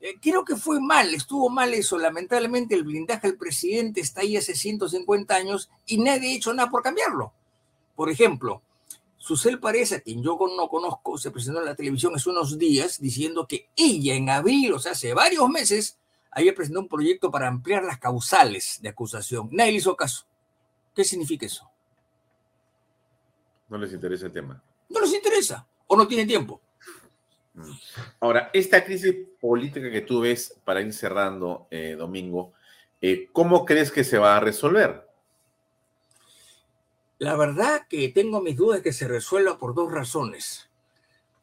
Eh, creo que fue mal, estuvo mal eso. Lamentablemente el blindaje del presidente está ahí hace 150 años y nadie ha hecho nada por cambiarlo. Por ejemplo, Susel Paredes, a quien yo no conozco, se presentó en la televisión hace unos días diciendo que ella en abril, o sea, hace varios meses, había presentado un proyecto para ampliar las causales de acusación. Nadie le hizo caso. ¿Qué significa eso? No les interesa el tema. No les interesa o no tienen tiempo. Mm. Ahora, esta crisis política que tú ves para ir cerrando, eh, Domingo, eh, ¿cómo crees que se va a resolver? La verdad que tengo mis dudas que se resuelva por dos razones.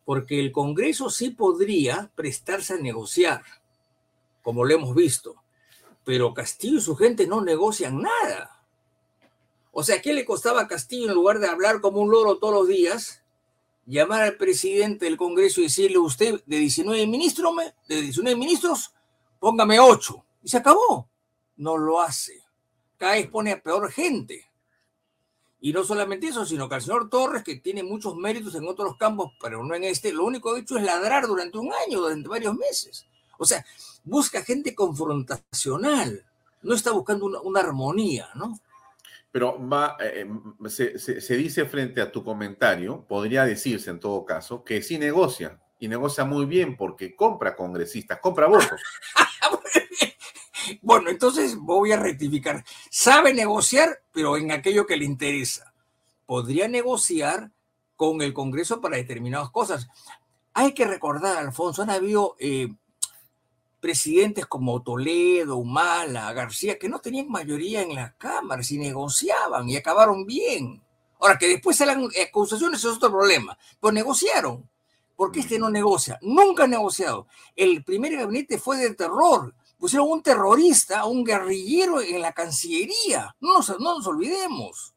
Porque el Congreso sí podría prestarse a negociar, como lo hemos visto, pero Castillo y su gente no negocian nada. O sea, ¿qué le costaba a Castillo en lugar de hablar como un loro todos los días? Llamar al presidente del Congreso y decirle, usted de 19 ministros, de 19 ministros, póngame 8. Y se acabó. No lo hace. Cada vez pone a peor gente. Y no solamente eso, sino que el señor Torres, que tiene muchos méritos en otros campos, pero no en este, lo único que ha hecho es ladrar durante un año, durante varios meses. O sea, busca gente confrontacional, no está buscando una, armonía, ¿no? Pero va, eh, eh, se, se, dice frente a tu comentario, podría decirse en todo caso, que sí negocia, y negocia muy bien porque compra congresistas, compra votos. Bueno, entonces voy a rectificar. Sabe negociar, pero en aquello que le interesa. Podría negociar con el Congreso para determinadas cosas. Hay que recordar, Alfonso, han habido eh, presidentes como Toledo, Humala, García, que no tenían mayoría en las cámaras y negociaban y acabaron bien. Ahora, que después salen acusaciones es otro problema, pero negociaron. porque este no negocia? Nunca ha negociado. El primer gabinete fue de terror pusieron un terrorista, un guerrillero en la Cancillería. No nos, no nos olvidemos.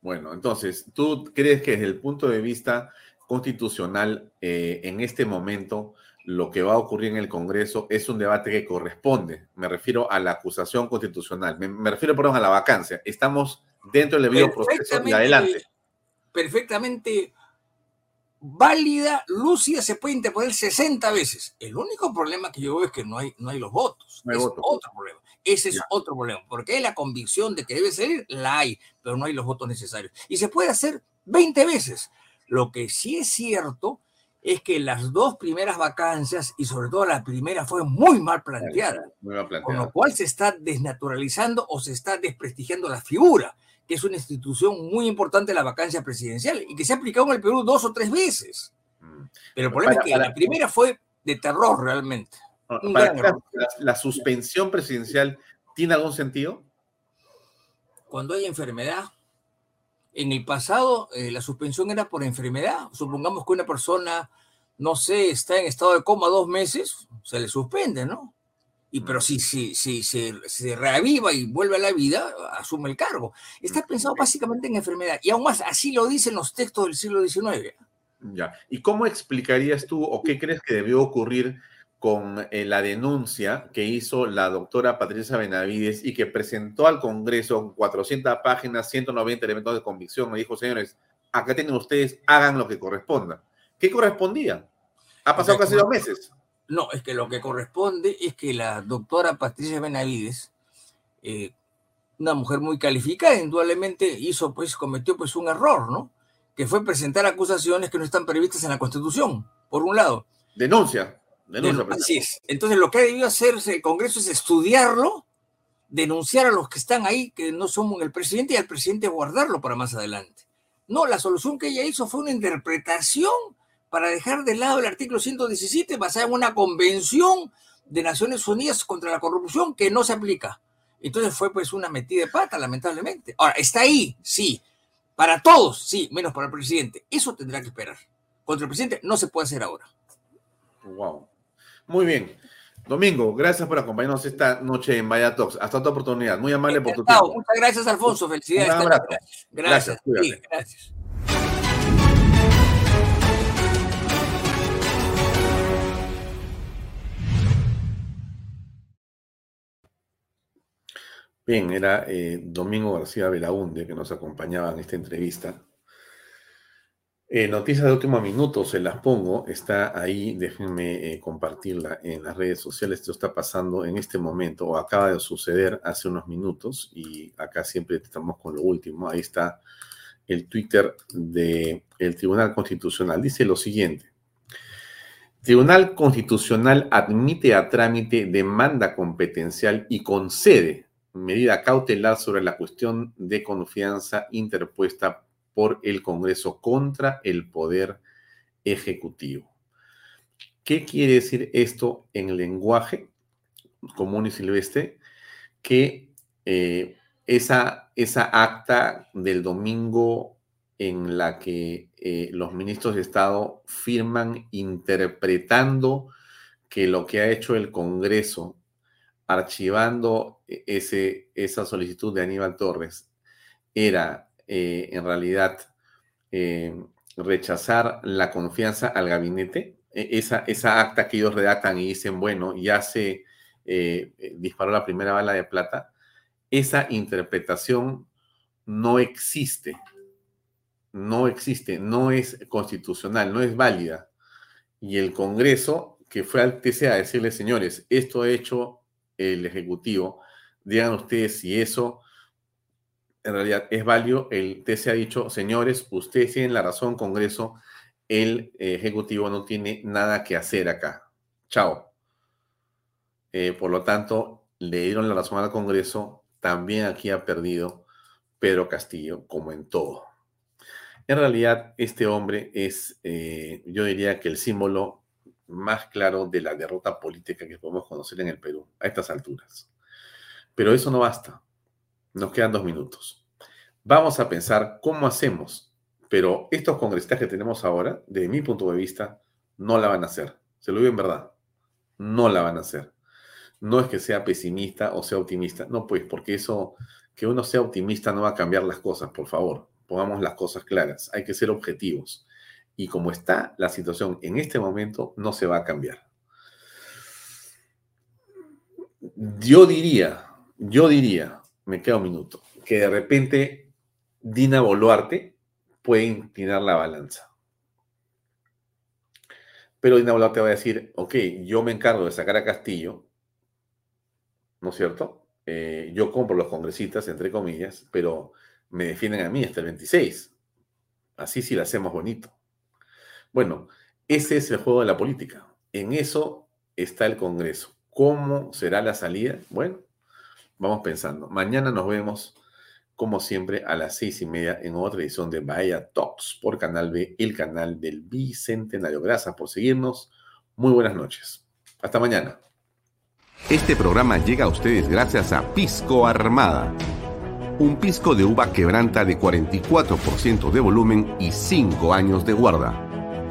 Bueno, entonces, ¿tú crees que desde el punto de vista constitucional, eh, en este momento, lo que va a ocurrir en el Congreso es un debate que corresponde? Me refiero a la acusación constitucional, me, refiero, perdón, a la vacancia. Estamos dentro del debido proceso y adelante. Perfectamente válida, lúcida, se puede interponer 60 veces. El único problema que yo veo es que no hay, no hay los votos. No hay es otro problema. Ese es otro problema. Porque hay la convicción de que debe salir, la hay, pero no hay los votos necesarios. Y se puede hacer 20 veces. Lo que sí es cierto es que las dos primeras vacancias, y sobre todo la primera, fue muy mal planteada. Muy mal Con planteado. lo cual se está desnaturalizando o se está desprestigiando la figura, que es una institución muy importante la vacancia presidencial y que se ha aplicado en el Perú dos o tres veces. Pero el problema Para- es que para- la primera fue de terror realmente. Para la- la suspensión presidencial tiene algún sentido? Cuando hay enfermedad, en el pasado eh, la suspensión era por enfermedad. Supongamos que una persona, no sé, está en estado de coma dos meses, se le suspende, ¿no? Y pero si, si, si se, se reaviva y vuelve a la vida, asume el cargo. Está pensado básicamente en enfermedad. Y aún más, así lo dicen los textos del siglo XIX. Ya. ¿Y cómo explicarías tú o qué crees que debió ocurrir con eh, la denuncia que hizo la doctora Patricia Benavides y que presentó al Congreso con 400 páginas, 190 elementos de convicción? Me dijo, señores, acá tienen ustedes, hagan lo que corresponda. ¿Qué correspondía? Ha pasado casi dos meses. No, es que lo que corresponde es que la doctora Patricia Benavides, eh, una mujer muy calificada, indudablemente hizo, pues, cometió pues un error, ¿no? Que fue presentar acusaciones que no están previstas en la Constitución, por un lado. Denuncia. Denuncia. Denun- Así es. Entonces, lo que debió hacerse el Congreso es estudiarlo, denunciar a los que están ahí, que no son el presidente, y al presidente guardarlo para más adelante. No, la solución que ella hizo fue una interpretación para dejar de lado el artículo 117 basada en una convención de Naciones Unidas contra la corrupción que no se aplica. Entonces fue pues una metida de pata, lamentablemente. Ahora, está ahí, sí. Para todos, sí, menos para el presidente. Eso tendrá que esperar. Contra el presidente no se puede hacer ahora. Wow. Muy bien. Domingo, gracias por acompañarnos esta noche en Vaya Talks. Hasta otra oportunidad. Muy amable por tu tiempo. Muchas gracias, Alfonso. Felicidades. Un abrazo. Gracias. Gracias, sí, gracias. Bien, era eh, Domingo García Belaunde que nos acompañaba en esta entrevista. Eh, noticias de último minuto, se las pongo, está ahí, déjenme eh, compartirla en las redes sociales. Esto está pasando en este momento, o acaba de suceder hace unos minutos, y acá siempre estamos con lo último. Ahí está el Twitter del Tribunal Constitucional. Dice lo siguiente. Tribunal Constitucional admite a trámite demanda competencial y concede medida cautelar sobre la cuestión de confianza interpuesta por el Congreso contra el Poder Ejecutivo. ¿Qué quiere decir esto en lenguaje común y silvestre? Que eh, esa, esa acta del domingo en la que eh, los ministros de Estado firman interpretando que lo que ha hecho el Congreso archivando ese, esa solicitud de Aníbal Torres era eh, en realidad eh, rechazar la confianza al gabinete, e- esa, esa acta que ellos redactan y dicen, bueno, ya se eh, disparó la primera bala de plata, esa interpretación no existe, no existe, no es constitucional, no es válida. Y el Congreso, que fue al TC a decirle, señores, esto hecho el Ejecutivo, digan ustedes si eso en realidad es válido. El TC ha dicho, señores, ustedes tienen la razón, Congreso, el Ejecutivo no tiene nada que hacer acá. Chao. Eh, por lo tanto, le dieron la razón al Congreso, también aquí ha perdido Pedro Castillo, como en todo. En realidad, este hombre es, eh, yo diría que el símbolo más claro de la derrota política que podemos conocer en el Perú a estas alturas. Pero eso no basta. Nos quedan dos minutos. Vamos a pensar cómo hacemos, pero estos congresistas que tenemos ahora, desde mi punto de vista, no la van a hacer. Se lo digo en verdad. No la van a hacer. No es que sea pesimista o sea optimista. No, pues, porque eso, que uno sea optimista no va a cambiar las cosas, por favor. Pongamos las cosas claras. Hay que ser objetivos. Y como está la situación en este momento, no se va a cambiar. Yo diría, yo diría, me queda un minuto, que de repente Dina Boluarte puede inclinar la balanza. Pero Dina Boluarte va a decir, ok, yo me encargo de sacar a Castillo, ¿no es cierto? Eh, yo compro los congresistas, entre comillas, pero me defienden a mí hasta el 26. Así sí lo hacemos bonito. Bueno, ese es el juego de la política. En eso está el Congreso. ¿Cómo será la salida? Bueno, vamos pensando. Mañana nos vemos, como siempre, a las seis y media en otra edición de Bahía Talks por Canal B, el canal del Bicentenario. Gracias por seguirnos. Muy buenas noches. Hasta mañana. Este programa llega a ustedes gracias a Pisco Armada. Un pisco de uva quebranta de 44% de volumen y 5 años de guarda.